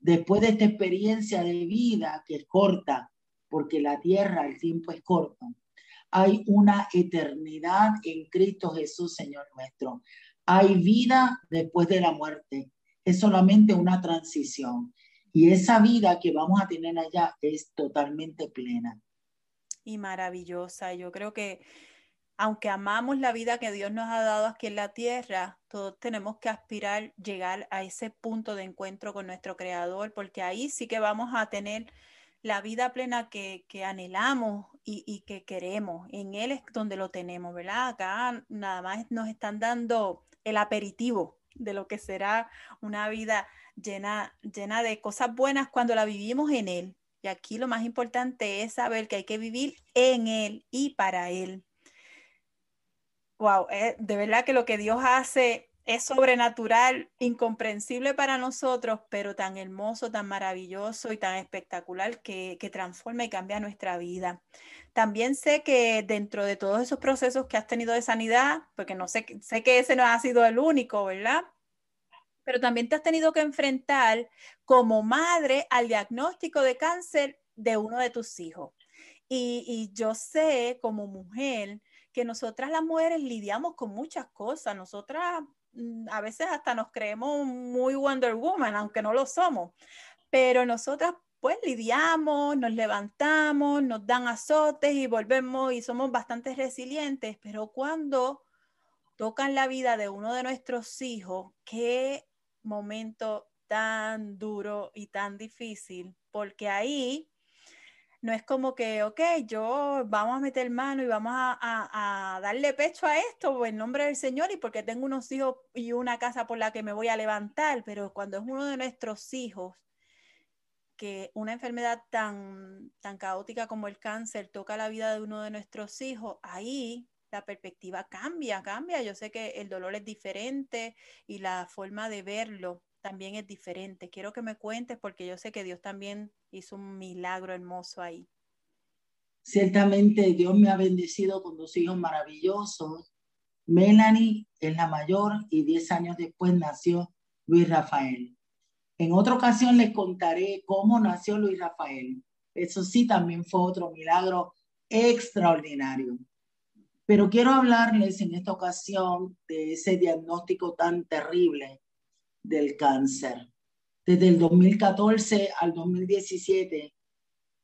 Después de esta experiencia de vida que es corta, porque la tierra, el tiempo es corto, hay una eternidad en Cristo Jesús, Señor nuestro. Hay vida después de la muerte. Es solamente una transición. Y esa vida que vamos a tener allá es totalmente plena y maravillosa. Yo creo que aunque amamos la vida que Dios nos ha dado aquí en la tierra, todos tenemos que aspirar llegar a ese punto de encuentro con nuestro Creador, porque ahí sí que vamos a tener la vida plena que, anhelamos y, y, que queremos. En Él es donde lo tenemos, ¿verdad? Acá nada más nos están dando el aperitivo de lo que será una vida llena, llena de cosas buenas cuando la vivimos en Él. Aquí lo más importante es saber que hay que vivir en Él y para Él. Wow, eh, de verdad que lo que Dios hace es sobrenatural, incomprensible para nosotros, pero tan hermoso, tan maravilloso y tan espectacular que, que transforma y cambia nuestra vida. También sé que dentro de todos esos procesos que has tenido de sanidad, porque no sé, sé que ese no ha sido el único, ¿verdad? Pero también te has tenido que enfrentar como madre al diagnóstico de cáncer de uno de tus hijos. Y, yo sé como mujer que nosotras las mujeres lidiamos con muchas cosas. Nosotras mm, a veces hasta nos creemos muy Wonder Woman, aunque no lo somos. Pero nosotras pues lidiamos, nos levantamos, nos dan azotes y volvemos y somos bastante resilientes. Pero cuando tocan la vida de uno de nuestros hijos, qué momento tan duro y tan difícil, porque ahí no es como que, ok, yo vamos a meter mano y vamos a, darle pecho a esto en nombre del Señor y porque tengo unos hijos y una casa por la que me voy a levantar, pero cuando es uno de nuestros hijos, que una enfermedad tan, tan caótica como el cáncer toca la vida de uno de nuestros hijos, ahí la perspectiva cambia, cambia. Yo sé que el dolor es diferente y la forma de verlo también es diferente. Quiero que me cuentes porque yo sé que Dios también hizo un milagro hermoso ahí. Ciertamente Dios me ha bendecido con dos hijos maravillosos. Melanie es la mayor y diez años después nació Luis Rafael. En otra ocasión les contaré cómo nació Luis Rafael. Eso sí, también fue otro milagro extraordinario. Pero quiero hablarles en esta ocasión de ese diagnóstico tan terrible del cáncer. Desde el 2014 al 2017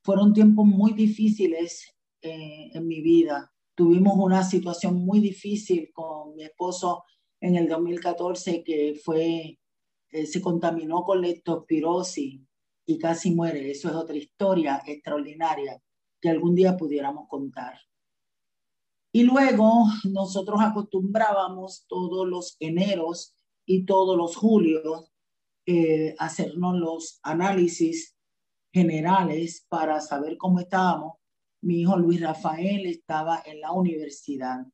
fueron tiempos muy difíciles eh, en mi vida. Tuvimos una situación muy difícil con mi esposo en el 2014 que fue, eh, se contaminó con leptospirosis y casi muere. Eso es otra historia extraordinaria que algún día pudiéramos contar. Y luego nosotros acostumbrábamos todos los eneros y todos los julios eh, hacernos los análisis generales para saber cómo estábamos. Mi hijo Luis Rafael estaba en la universidad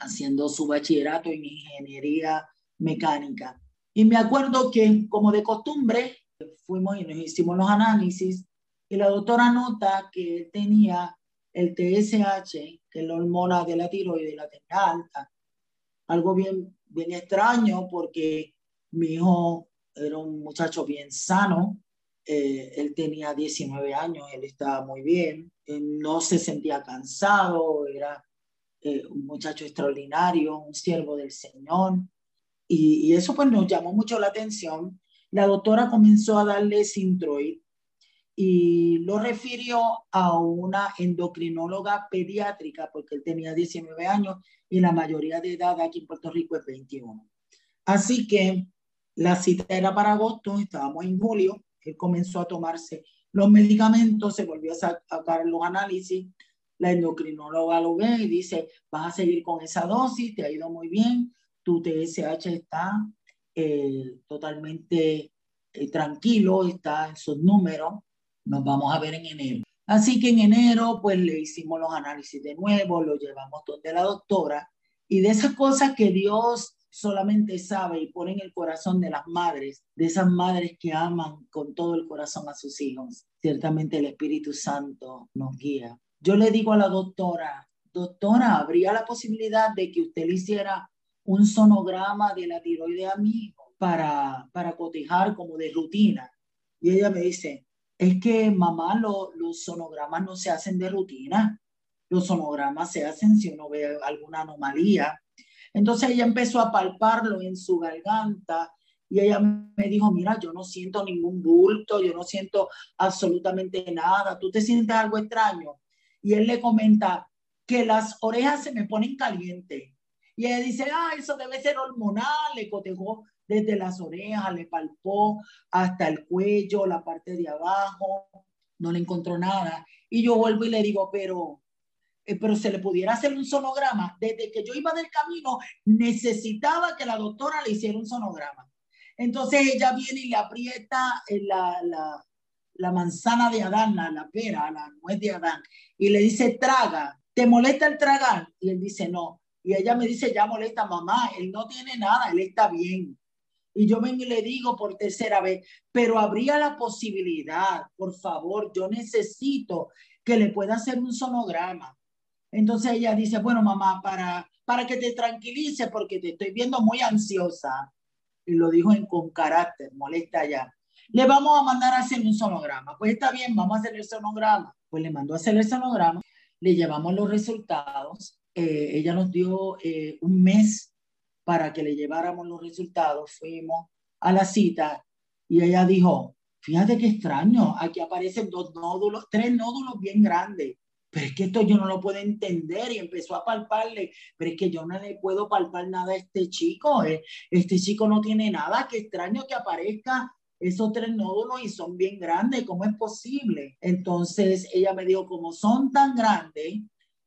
haciendo su bachillerato en ingeniería mecánica. Y me acuerdo que, como de costumbre, fuimos y nos hicimos los análisis y la doctora nota que él tenía el TSH, que es la hormona de la tiroides, la tenía alta. Algo bien, bien extraño porque mi hijo era un muchacho bien sano, eh, él tenía 19 años, él estaba muy bien, no se sentía cansado, era eh, un muchacho extraordinario, un siervo del Señor. Y, y, eso pues nos llamó mucho la atención. La doctora comenzó a darle Sintroid y lo refirió a una endocrinóloga pediátrica porque él tenía 19 años y la mayoría de edad aquí en Puerto Rico es 21. Así que la cita era para agosto, estábamos en julio, él comenzó a tomarse los medicamentos, se volvió a sacar los análisis, la endocrinóloga lo ve y dice, vas a seguir con esa dosis, te ha ido muy bien, tu TSH está eh, totalmente eh, tranquilo, está en sus números, nos vamos a ver en enero. Así que en enero, pues le hicimos los análisis de nuevo, lo llevamos donde la doctora y de esas cosas que Dios solamente sabe y pone en el corazón de las madres, de esas madres que aman con todo el corazón a sus hijos. Ciertamente el Espíritu Santo nos guía. yo le digo a la doctora, doctora, ¿habría la posibilidad de que usted le hiciera un sonograma de la tiroide a mi para, para cotejar como de rutina? Y ella me dice, es que mamá, los sonogramas no se hacen de rutina. Los sonogramas se hacen si uno ve alguna anomalía. Entonces ella empezó a palparlo en su garganta y ella me dijo, mira, yo no siento ningún bulto, yo no siento absolutamente nada, tú te sientes algo extraño. Y él le comenta que las orejas se me ponen calientes. Y ella dice, ah, eso debe ser hormonal, le cotejó desde las orejas, le palpó hasta el cuello, la parte de abajo, no le encontró nada. Y yo vuelvo y le digo, pero, eh, pero se le pudiera hacer un sonograma. Desde que yo iba del camino, necesitaba que la doctora le hiciera un sonograma. Entonces ella viene y le aprieta eh, la, la, manzana de Adán, la, la, pera, la nuez de Adán, y le dice, traga, ¿te molesta el tragar? Y él dice, no. Y ella me dice, ya molesta, mamá, él no tiene nada, él está bien. Y yo vengo y le digo por tercera vez, pero habría la posibilidad, por favor, yo necesito que le pueda hacer un sonograma. Entonces ella dice, bueno, mamá, para, para que te tranquilice, porque te estoy viendo muy ansiosa, y lo dijo en, con carácter, molesta ya. Le vamos a mandar a hacer un sonograma. Pues está bien, vamos a hacer el sonograma. Pues le mandó a hacer el sonograma, le llevamos los resultados. Eh, ella nos dio eh, un mes para que le lleváramos los resultados. Fuimos a la cita y ella dijo, fíjate qué extraño, aquí aparecen dos nódulos, tres nódulos bien grandes pero es que esto yo no lo puedo entender y empezó a palparle, pero es que yo no le puedo palpar nada a este chico, eh. este chico no tiene nada, qué extraño que aparezca esos tres nódulos y son bien grandes, ¿cómo es posible? Entonces ella me dijo, como son tan grandes,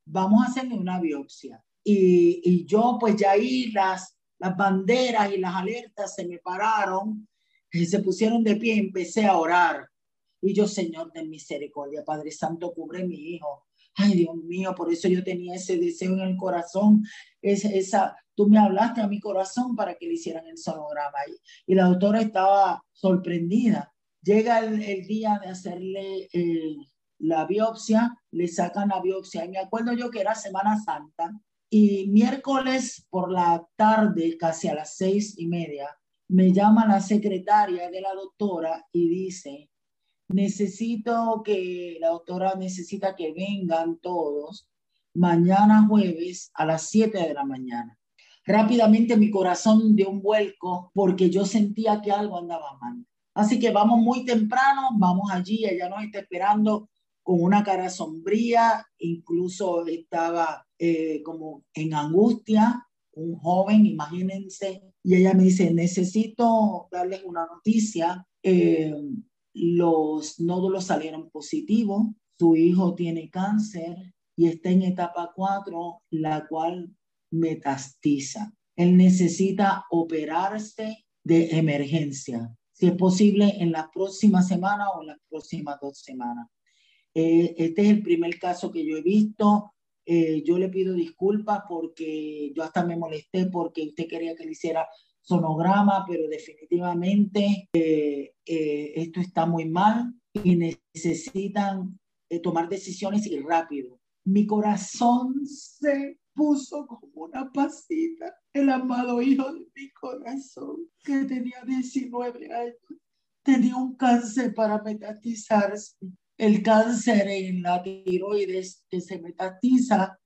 vamos a hacerle una biopsia. Y, y yo pues ya ahí las, las banderas y las alertas se me pararon, y se pusieron de pie, empecé a orar. Y yo, Señor de misericordia, Padre Santo, cubre mi hijo Ay, Dios mío, por eso yo tenía ese deseo en el corazón. Esa, esa, tú me hablaste a mi corazón para que le hicieran el sonograma. Y, y la doctora estaba sorprendida. Llega el, el día de hacerle eh, la biopsia, le sacan la biopsia. Y me acuerdo yo que era Semana Santa. Y miércoles por la tarde, casi a las seis y media, me llama la secretaria de la doctora y dice, necesito que, la doctora necesita que vengan todos mañana jueves a las 7 de la mañana. Rápidamente mi corazón dio un vuelco porque yo sentía que algo andaba mal. Así que vamos muy temprano, vamos allí, ella nos está esperando con una cara sombría, incluso estaba eh, como en angustia, un joven, imagínense, y ella me dice, necesito darles una noticia. Eh, los nódulos salieron positivos, su hijo tiene cáncer y está en etapa 4, la cual metastiza. Él necesita operarse de emergencia, si es posible en la próxima semana o en las próximas dos semanas. Eh, este es el primer caso que yo he visto. Eh, yo le pido disculpas porque yo hasta me molesté porque usted quería que le hiciera sonograma, pero definitivamente eh, eh, esto está muy mal y necesitan eh, tomar decisiones y rápido. Mi corazón se puso como una pasita. El amado hijo de mi corazón, que tenía 19 años, tenía un cáncer para metatizarse. El cáncer en la tiroides que se metatiza,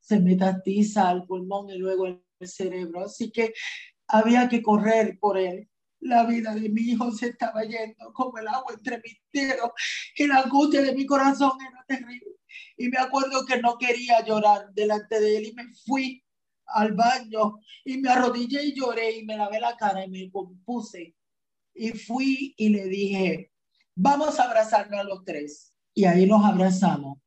se metatiza al pulmón y luego al cerebro. Así que había que correr por él. La vida de mi hijo se estaba yendo como el agua entre mis dedos y la angustia de mi corazón era terrible. Y me acuerdo que no quería llorar delante de él y me fui al baño y me arrodillé y lloré y me lavé la cara y me compuse. Y fui y le dije, vamos a abrazarnos a los tres. Y ahí nos abrazamos.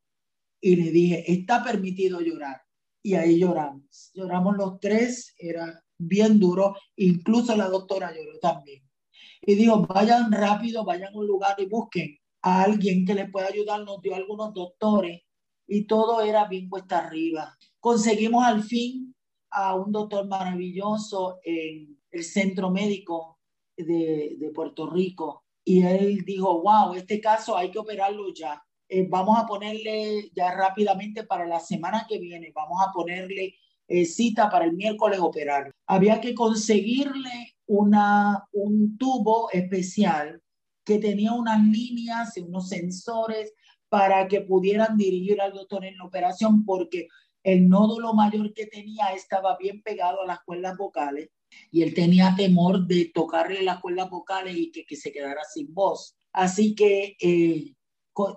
Y le dije, está permitido llorar. Y ahí lloramos. Lloramos los tres, era bien duro, incluso la doctora lloró también. Y dijo, vayan rápido, vayan a un lugar y busquen a alguien que les pueda ayudar. Nos dio algunos doctores y todo era bien cuesta arriba. Conseguimos al fin a un doctor maravilloso en el centro médico de, de Puerto Rico y él dijo, wow, este caso hay que operarlo ya. eh, vamos a ponerle ya rápidamente para la semana que viene, vamos a ponerle eh, cita para el miércoles operar. Había que conseguirle una, un tubo especial que tenía unas líneas y unos sensores para que pudieran dirigir al doctor en la operación porque el nódulo mayor que tenía estaba bien pegado a las cuerdas vocales y él tenía temor de tocarle las cuerdas vocales y que, que se quedara sin voz. Así que eh,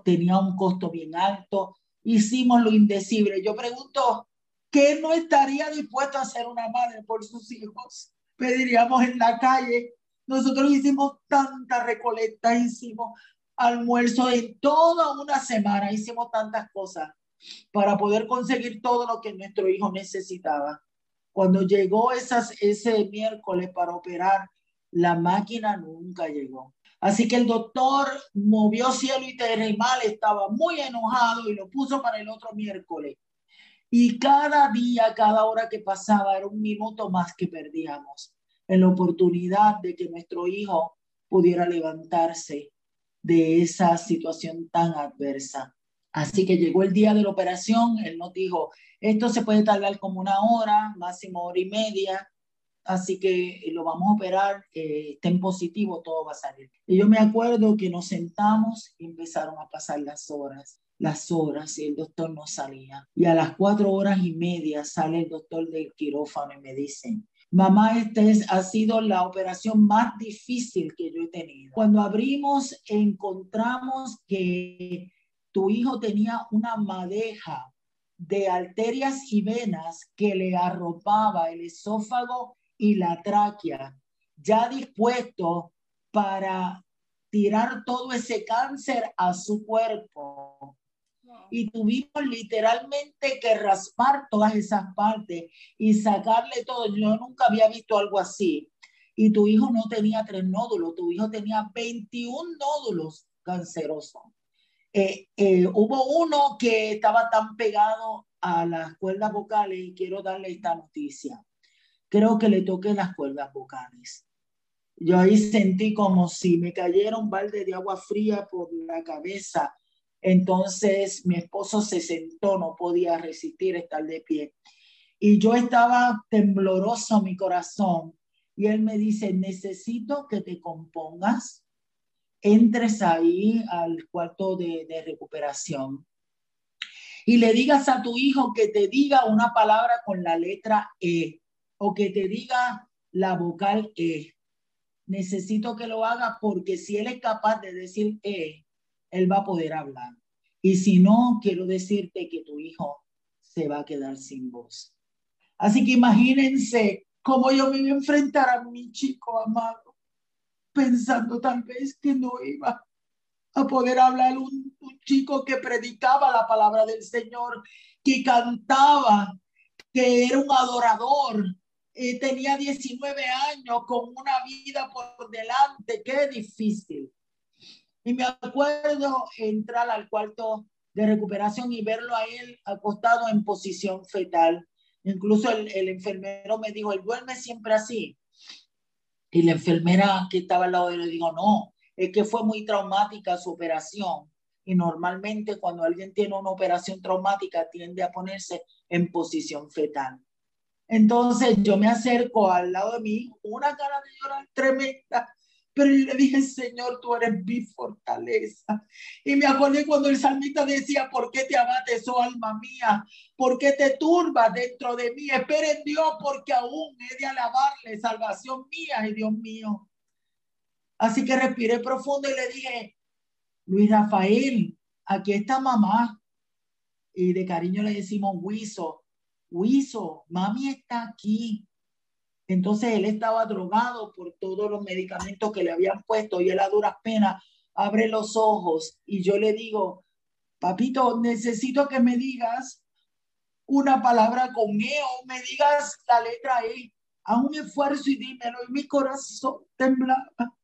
tenía un costo bien alto. Hicimos lo indecible. Yo pregunto, ¿qué no estaría dispuesto a hacer una madre por sus hijos? Pediríamos en la calle. Nosotros hicimos tanta recolecta, hicimos almuerzo en toda una semana, hicimos tantas cosas para poder conseguir todo lo que nuestro hijo necesitaba. Cuando llegó esas, ese miércoles para operar, la máquina nunca llegó. Así que el doctor movió cielo y tierra y mal, estaba muy enojado y lo puso para el otro miércoles. Y cada día, cada hora que pasaba era un minuto más que perdíamos en la oportunidad de que nuestro hijo pudiera levantarse de esa situación tan adversa. Así que llegó el día de la operación, él nos dijo, esto se puede tardar como una hora, máximo hora y media, así que lo vamos a operar, eh, estén positivo, todo va a salir. Y yo me acuerdo que nos sentamos y empezaron a pasar las horas, las horas, y el doctor no salía. Y a las cuatro horas y media sale el doctor del quirófano y me dice, mamá, esta es, ha sido la operación más difícil que yo he tenido. Cuando abrimos, encontramos que tu hijo tenía una madeja de arterias y venas que le arropaba el esófago y la tráquea, ya dispuesto para tirar todo ese cáncer a su cuerpo. Y tuvimos literalmente que raspar todas esas partes y sacarle todo. Yo nunca había visto algo así. Y tu hijo no tenía tres nódulos, tu hijo tenía 21 nódulos cancerosos. Eh, hubo uno que estaba tan pegado a las cuerdas vocales y quiero darle esta noticia. Creo que le toqué las cuerdas vocales. Yo ahí sentí como si me cayera un balde de agua fría por la cabeza. Entonces mi esposo se sentó, no podía resistir estar de pie. Y yo estaba tembloroso mi corazón. Y él me dice, necesito que te compongas entres ahí al cuarto de, recuperación y le digas a tu hijo que te diga una palabra con la letra E o que te diga la vocal E. Necesito que lo haga porque si él es capaz de decir E, él va a poder hablar. Y si no, quiero decirte que tu hijo se va a quedar sin voz. Así que imagínense cómo yo me voy a enfrentar a mi chico amado pensando tal vez que no iba a poder hablar un, chico que predicaba la palabra del Señor, que cantaba, que era un adorador, eh, tenía 19 años con una vida por delante, qué difícil. Y me acuerdo entrar al cuarto de recuperación y verlo a él acostado en posición fetal. Incluso el, el enfermero me dijo, él duerme siempre así. Y la enfermera que estaba al lado de él le dijo, no, es que fue muy traumática su operación. Y normalmente cuando alguien tiene una operación traumática tiende a ponerse en posición fetal. Entonces yo me acerco al lado de mí, una cara de llorar tremenda, pero yo le dije, Señor, tú eres mi fortaleza. Y me acordé cuando el salmista decía, ¿por qué te abates, oh alma mía? ¿Por qué te turbas dentro de mí? Espera en Dios, porque aún he de alabarle, salvación mía y Dios mío. Así que respiré profundo y le dije, Luis Rafael, aquí está mamá. Y de cariño le decimos, Huizo, Huizo, mami está aquí. Entonces él estaba drogado por todos los medicamentos que le habían puesto y él a duras penas abre los ojos y yo le digo, papito, necesito que me digas una palabra con E o me digas la letra E. A un esfuerzo y dímelo y mi corazón temblaba.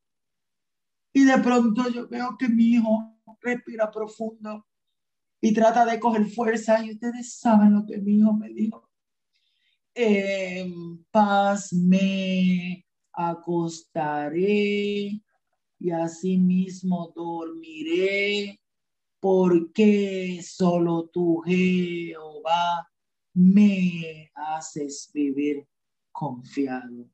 Y de pronto yo veo que mi hijo respira profundo y trata de coger fuerza y ustedes saben lo que mi hijo me dijo en paz me acostaré y asimismo dormiré, porque solo tú, Jehová, me haces vivir confiado.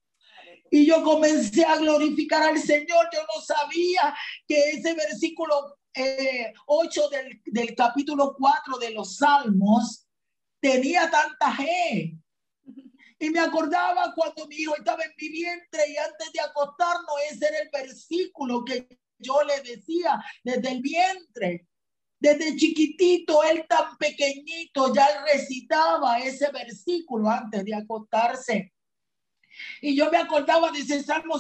Y yo comencé a glorificar al Señor. Yo no sabía que ese versículo 8 eh, del, del capítulo 4 de los Salmos tenía tanta fe. Y me acordaba cuando mi hijo estaba en mi vientre y antes de acostarnos, ese era el versículo que yo le decía desde el vientre. Desde chiquitito, él tan pequeñito, ya recitaba ese versículo antes de acostarse. Y yo me acordaba de ese Salmo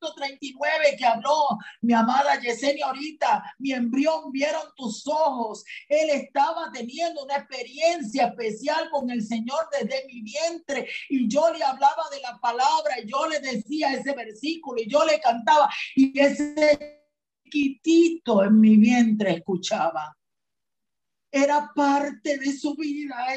139 que habló mi amada Yesenia ahorita, mi embrión vieron tus ojos. Él estaba teniendo una experiencia especial con el Señor desde mi vientre y yo le hablaba de la palabra y yo le decía ese versículo y yo le cantaba y ese chiquitito en mi vientre escuchaba era parte de su vida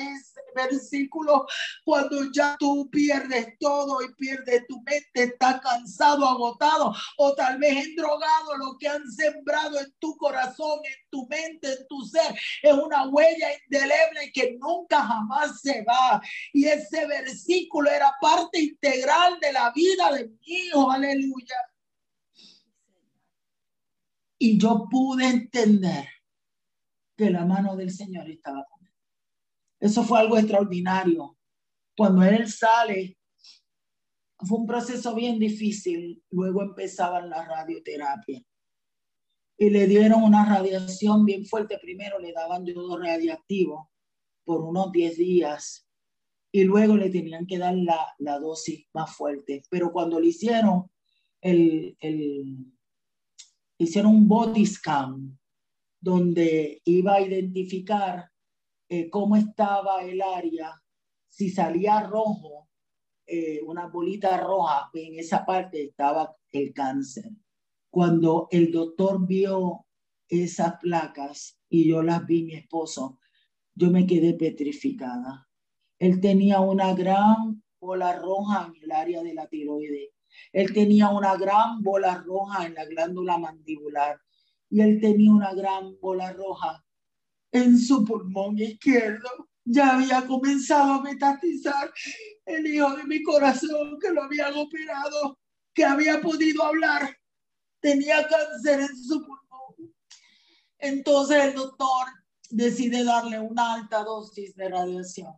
versículo. Cuando ya tú pierdes todo y pierdes tu mente, está cansado, agotado o tal vez endrogado, lo que han sembrado en tu corazón, en tu mente, en tu ser, es una huella indeleble que nunca jamás se va. Y ese versículo era parte integral de la vida de mi hijo, aleluya. Y yo pude entender que la mano del Señor estaba. Eso fue algo extraordinario. Cuando él sale, fue un proceso bien difícil. Luego empezaban la radioterapia. Y le dieron una radiación bien fuerte. Primero le daban yodo radiactivo por unos 10 días. Y luego le tenían que dar la, la dosis más fuerte. Pero cuando le hicieron el, el hicieron un body scan donde iba a identificar eh, cómo estaba el área, si salía rojo, eh, una bolita roja, en esa parte estaba el cáncer. Cuando el doctor vio esas placas y yo las vi, mi esposo, yo me quedé petrificada. Él tenía una gran bola roja en el área de la tiroides. Él tenía una gran bola roja en la glándula mandibular y él tenía una gran bola roja en su pulmón izquierdo. Ya había comenzado a metatizar el hijo de mi corazón que lo habían operado, que había podido hablar. Tenía cáncer en su pulmón. Entonces el doctor decide darle una alta dosis de radiación.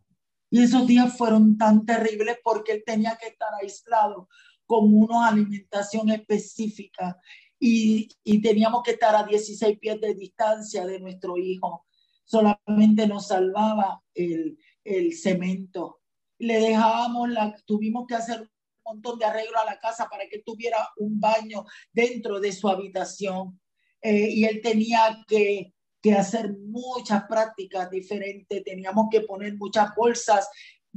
Y esos días fueron tan terribles porque él tenía que estar aislado con una alimentación específica y, teníamos que estar a 16 pies de distancia de nuestro hijo. Solamente nos salvaba el, el cemento. Le dejábamos, la, tuvimos que hacer un montón de arreglo a la casa para que tuviera un baño dentro de su habitación. Eh, y él tenía que, que hacer muchas prácticas diferentes, teníamos que poner muchas bolsas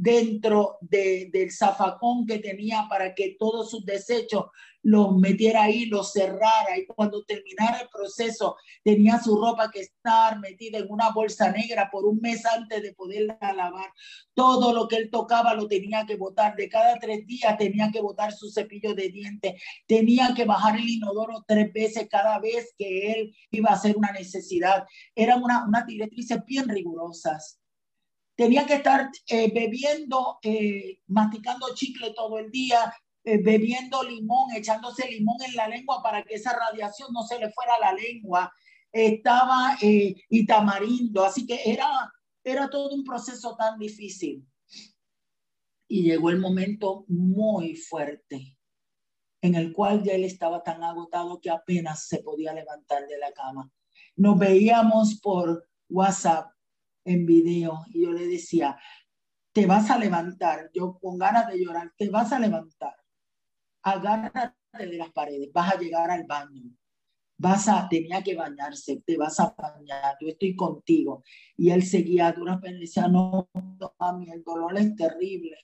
dentro de, del zafacón que tenía para que todos sus desechos los metiera ahí, los cerrara y cuando terminara el proceso tenía su ropa que estar metida en una bolsa negra por un mes antes de poderla lavar. Todo lo que él tocaba lo tenía que botar. De cada tres días tenía que botar su cepillo de dientes. Tenía que bajar el inodoro tres veces cada vez que él iba a hacer una necesidad. Eran una, unas directrices bien rigurosas tenía que estar eh, bebiendo, eh, masticando chicle todo el día, eh, bebiendo limón, echándose limón en la lengua para que esa radiación no se le fuera a la lengua. Estaba y tamarindo, así que era, era todo un proceso tan difícil. Y llegó el momento muy fuerte en el cual ya él estaba tan agotado que apenas se podía levantar de la cama. Nos veíamos por WhatsApp en video y yo le decía, te vas a levantar, yo con ganas de llorar, te vas a levantar, agárrate de las paredes, vas a llegar al baño, vas a, tenía que bañarse, te vas a bañar, yo estoy contigo. Y él seguía duras penas, decía, no, mami, el dolor es terrible.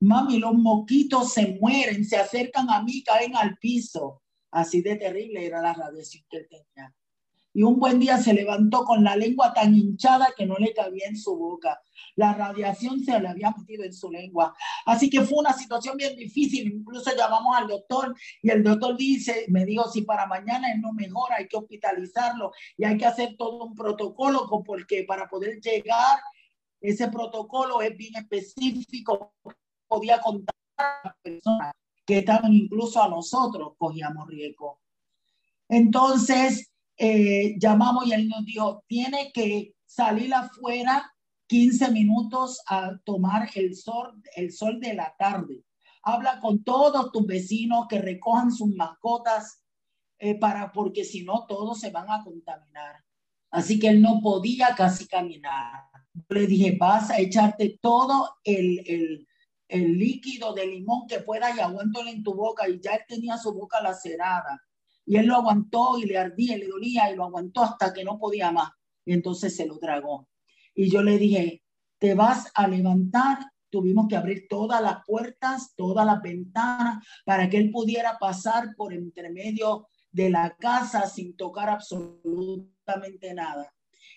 Mami, los moquitos se mueren, se acercan a mí, caen al piso. Así de terrible era la radiación que él tenía. Y un buen día se levantó con la lengua tan hinchada que no le cabía en su boca. La radiación se le había metido en su lengua. Así que fue una situación bien difícil. Incluso llamamos al doctor y el doctor dice, me dijo, si para mañana él no mejora, hay que hospitalizarlo y hay que hacer todo un protocolo porque para poder llegar, ese protocolo es bien específico. Podía contar a las personas que estaban incluso a nosotros, cogíamos riesgo. Entonces, eh, llamamos y él nos dijo, tiene que salir afuera 15 minutos a tomar el sol, el sol de la tarde. Habla con todos tus vecinos que recojan sus mascotas eh, para, porque si no, todos se van a contaminar. Así que él no podía casi caminar. le dije, vas a echarte todo el, el, el líquido de limón que puedas y aguántalo en tu boca. Y ya él tenía su boca lacerada. Y él lo aguantó y le ardía y le dolía y lo aguantó hasta que no podía más. Y entonces se lo tragó. Y yo le dije, te vas a levantar. Tuvimos que abrir todas las puertas, todas las ventanas para que él pudiera pasar por entre medio de la casa sin tocar absolutamente nada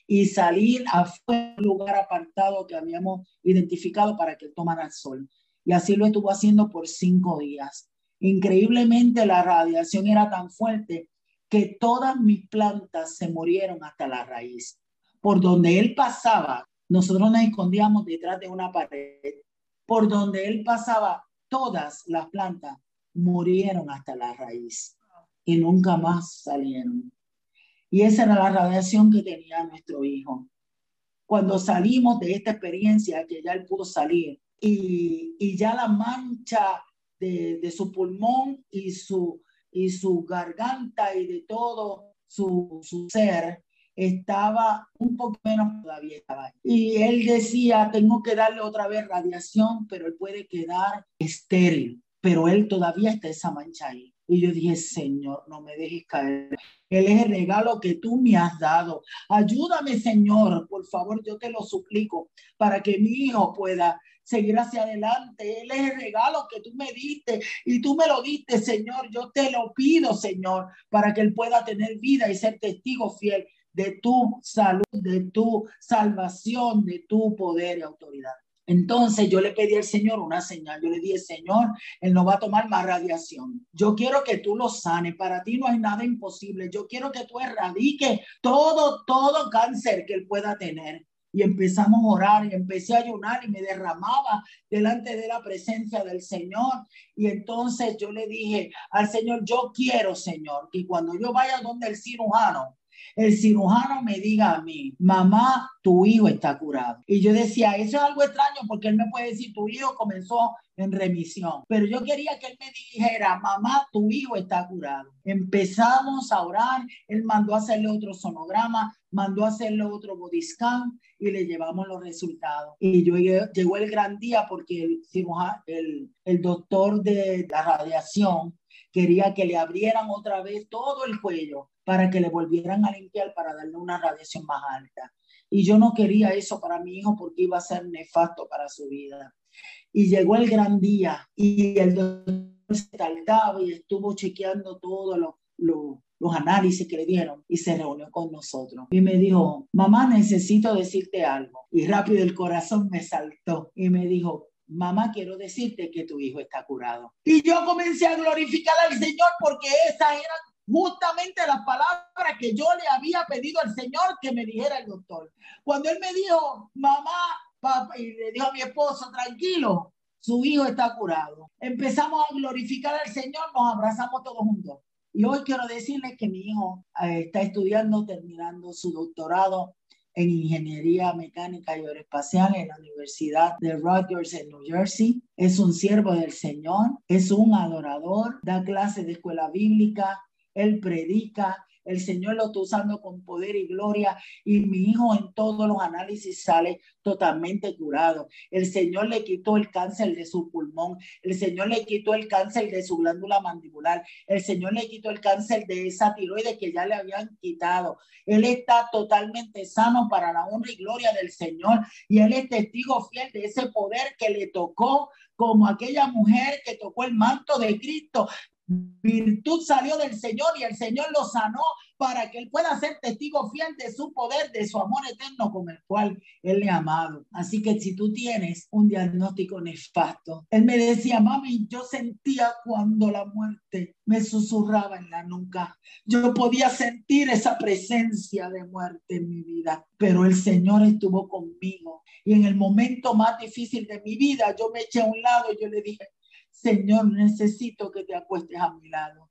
y salir a un lugar apartado que habíamos identificado para que tomara el sol. Y así lo estuvo haciendo por cinco días. Increíblemente la radiación era tan fuerte que todas mis plantas se murieron hasta la raíz. Por donde él pasaba, nosotros nos escondíamos detrás de una pared. Por donde él pasaba, todas las plantas murieron hasta la raíz y nunca más salieron. Y esa era la radiación que tenía nuestro hijo. Cuando salimos de esta experiencia, que ya él pudo salir, y, y ya la mancha de, su pulmón y su, y su garganta y de todo su, su ser estaba un poco menos todavía Y él decía, tengo que darle otra vez radiación, pero él puede quedar estéril, pero él todavía está esa mancha ahí. Y yo dije, Señor, no me dejes caer. Él es el regalo que tú me has dado. Ayúdame, Señor, por favor, yo te lo suplico, para que mi hijo pueda seguir hacia adelante. Él es el regalo que tú me diste y tú me lo diste, Señor. Yo te lo pido, Señor, para que él pueda tener vida y ser testigo fiel de tu salud, de tu salvación, de tu poder y autoridad. Entonces yo le pedí al Señor una señal. Yo le dije, Señor, Él no va a tomar más radiación. Yo quiero que tú lo sanes. Para ti no hay nada imposible. Yo quiero que tú erradiques todo, todo cáncer que Él pueda tener y empezamos a orar y empecé a ayunar y me derramaba delante de la presencia del Señor. Y entonces yo le dije al Señor, yo quiero, Señor, que cuando yo vaya donde el cirujano, el cirujano me diga a mí, mamá, tu hijo está curado. Y yo decía, eso es algo extraño porque él me puede decir, tu hijo comenzó en remisión. Pero yo quería que él me dijera, mamá, tu hijo está curado. Empezamos a orar, él mandó a hacerle otro sonograma, mandó a hacerle otro body scan y le llevamos los resultados. Y yo llegó el gran día porque el, cirujano, el, el doctor de la radiación quería que le abrieran otra vez todo el cuello para que le volvieran a limpiar para darle una radiación más alta. Y yo no quería eso para mi hijo porque iba a ser nefasto para su vida. Y llegó el gran día y el doctor se tardaba y estuvo chequeando todos los análisis que le dieron y se reunió con nosotros. Y me dijo, mamá, necesito decirte algo. Y rápido el corazón me saltó y me dijo, mamá, quiero decirte que tu hijo está curado. Y yo comencé a glorificar al Señor porque esas eran justamente las palabras que yo le había pedido al Señor que me dijera el doctor. Cuando él me dijo, mamá, papá, y le dijo a mi esposo, tranquilo, su hijo está curado. Empezamos a glorificar al Señor, nos abrazamos todos juntos. Y hoy quiero decirles que mi hijo eh, está estudiando, terminando su doctorado en Ingeniería Mecánica y Aeroespacial en la Universidad de Rutgers en New Jersey. Es un siervo del Señor, es un adorador, da clases de escuela bíblica, él predica, el Señor lo está usando con poder y gloria y mi hijo en todos los análisis sale totalmente curado. El Señor le quitó el cáncer de su pulmón, el Señor le quitó el cáncer de su glándula mandibular, el Señor le quitó el cáncer de esa tiroides que ya le habían quitado. Él está totalmente sano para la honra y gloria del Señor y él es testigo fiel de ese poder que le tocó como aquella mujer que tocó el manto de Cristo Virtud salió del Señor y el Señor lo sanó para que él pueda ser testigo fiel de su poder, de su amor eterno con el cual él le ha amado. Así que si tú tienes un diagnóstico nefasto, él me decía, mami, yo sentía cuando la muerte me susurraba en la nuca. Yo podía sentir esa presencia de muerte en mi vida, pero el Señor estuvo conmigo. Y en el momento más difícil de mi vida, yo me eché a un lado y yo le dije, Señor, necesito que te acuestes a mi lado.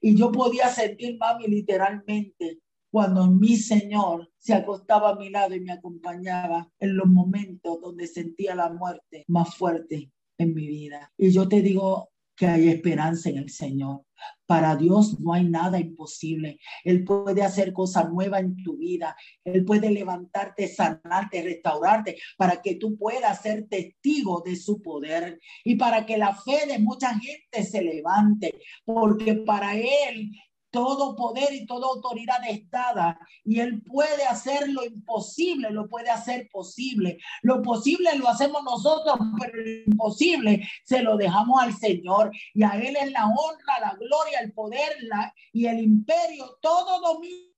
Y yo podía sentir, mami, literalmente, cuando mi Señor se acostaba a mi lado y me acompañaba en los momentos donde sentía la muerte más fuerte en mi vida. Y yo te digo que hay esperanza en el Señor. Para Dios no hay nada imposible. Él puede hacer cosas nuevas en tu vida. Él puede levantarte, sanarte, restaurarte para que tú puedas ser testigo de su poder y para que la fe de mucha gente se levante, porque para Él todo poder y toda autoridad es dada y Él puede hacer lo imposible, lo puede hacer posible. Lo posible lo hacemos nosotros, pero lo imposible se lo dejamos al Señor y a Él es la honra, la gloria, el poder y el imperio, todo dominio,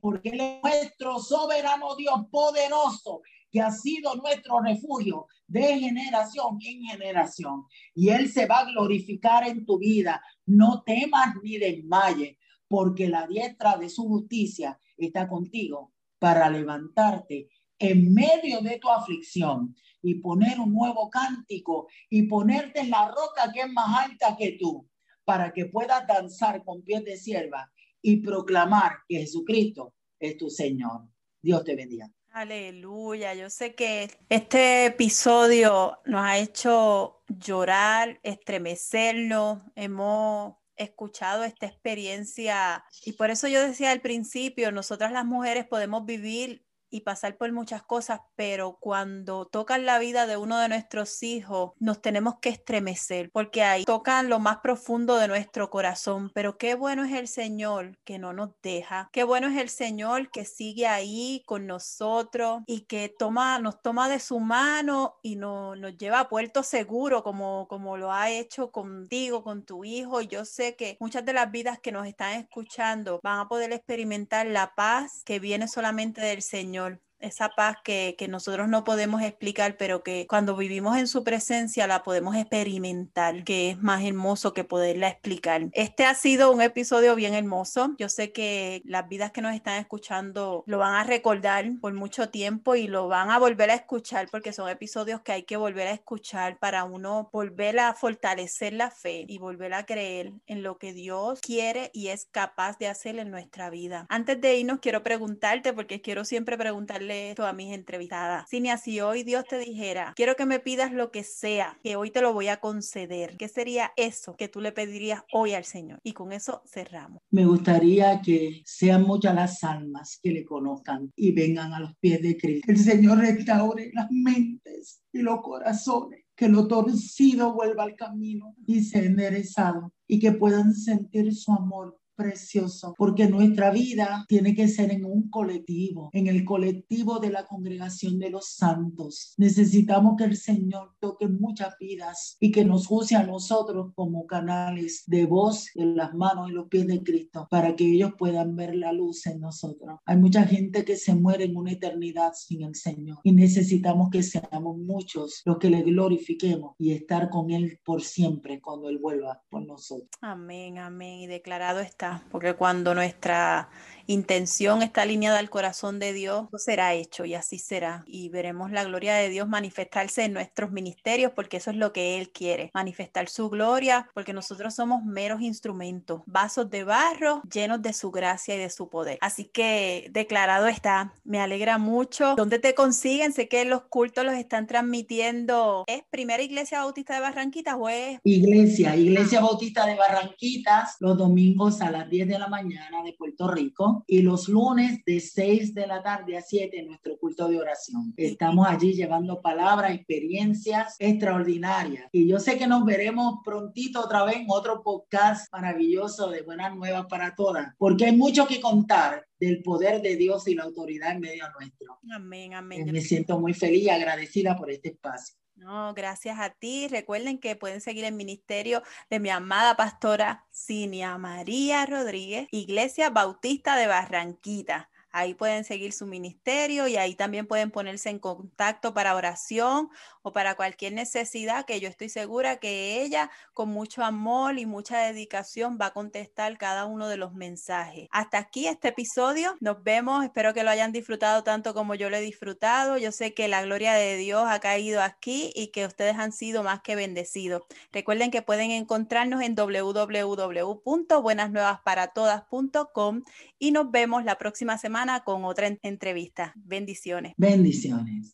porque Él es nuestro soberano Dios poderoso que ha sido nuestro refugio de generación en generación. Y Él se va a glorificar en tu vida. No temas ni desmayes, porque la diestra de su justicia está contigo para levantarte en medio de tu aflicción y poner un nuevo cántico y ponerte en la roca que es más alta que tú, para que puedas danzar con pies de sierva y proclamar que Jesucristo es tu Señor. Dios te bendiga. Aleluya, yo sé que este episodio nos ha hecho llorar, estremecernos, hemos escuchado esta experiencia y por eso yo decía al principio, nosotras las mujeres podemos vivir y pasar por muchas cosas, pero cuando tocan la vida de uno de nuestros hijos, nos tenemos que estremecer, porque ahí tocan lo más profundo de nuestro corazón. Pero qué bueno es el Señor que no nos deja, qué bueno es el Señor que sigue ahí con nosotros y que toma, nos toma de su mano y no, nos lleva a puerto seguro, como, como lo ha hecho contigo, con tu hijo. Yo sé que muchas de las vidas que nos están escuchando van a poder experimentar la paz que viene solamente del Señor español esa paz que, que, nosotros no podemos explicar, pero que cuando vivimos en su presencia la podemos experimentar, que es más hermoso que poderla explicar. Este ha sido un episodio bien hermoso. Yo sé que las vidas que nos están escuchando lo van a recordar por mucho tiempo y lo van a volver a escuchar porque son episodios que hay que volver a escuchar para uno volver a fortalecer la fe y volver a creer en lo que Dios quiere y es capaz de hacer en nuestra vida. Antes de irnos, quiero preguntarte, porque quiero siempre preguntarle esto a mis entrevistadas. Cinia, si hoy Dios te dijera, quiero que me pidas lo que sea, que hoy te lo voy a conceder, ¿qué sería eso que tú le pedirías hoy al Señor? Y con eso cerramos. Me gustaría que sean muchas las almas que le conozcan y vengan a los pies de Cristo. El Señor restaure las mentes y los corazones que lo torcido vuelva al camino y sea enderezado y que puedan sentir su amor precioso, porque nuestra vida tiene que ser en un colectivo, en el colectivo de la congregación de los santos. Necesitamos que el Señor toque muchas vidas y que nos use a nosotros como canales de voz en las manos y los pies de Cristo para que ellos puedan ver la luz en nosotros. Hay mucha gente que se muere en una eternidad sin el Señor y necesitamos que seamos muchos los que le glorifiquemos y estar con Él por siempre cuando Él vuelva por nosotros. Amén, amén. Y declarado está porque cuando nuestra intención está alineada al corazón de Dios, será hecho y así será. Y veremos la gloria de Dios manifestarse en nuestros ministerios porque eso es lo que Él quiere, manifestar su gloria porque nosotros somos meros instrumentos, vasos de barro llenos de su gracia y de su poder. Así que declarado está, me alegra mucho. ¿Dónde te consiguen? Sé que los cultos los están transmitiendo. ¿Es Primera Iglesia Bautista de Barranquitas o es? Iglesia, Iglesia Bautista de Barranquitas, los domingos a las 10 de la mañana de Puerto Rico y los lunes de 6 de la tarde a 7 nuestro culto de oración. Estamos allí llevando palabras, experiencias extraordinarias. Y yo sé que nos veremos prontito otra vez en otro podcast maravilloso de buenas nuevas para todas, porque hay mucho que contar del poder de Dios y la autoridad en medio nuestro. Amén, amén. Me siento muy feliz y agradecida por este espacio. No, gracias a ti. Recuerden que pueden seguir el ministerio de mi amada pastora Cinia María Rodríguez, Iglesia Bautista de Barranquita. Ahí pueden seguir su ministerio y ahí también pueden ponerse en contacto para oración o para cualquier necesidad que yo estoy segura que ella con mucho amor y mucha dedicación va a contestar cada uno de los mensajes. Hasta aquí este episodio. Nos vemos. Espero que lo hayan disfrutado tanto como yo lo he disfrutado. Yo sé que la gloria de Dios ha caído aquí y que ustedes han sido más que bendecidos. Recuerden que pueden encontrarnos en www.buenasnuevasparatodas.com y nos vemos la próxima semana con otra entrevista. Bendiciones. Bendiciones.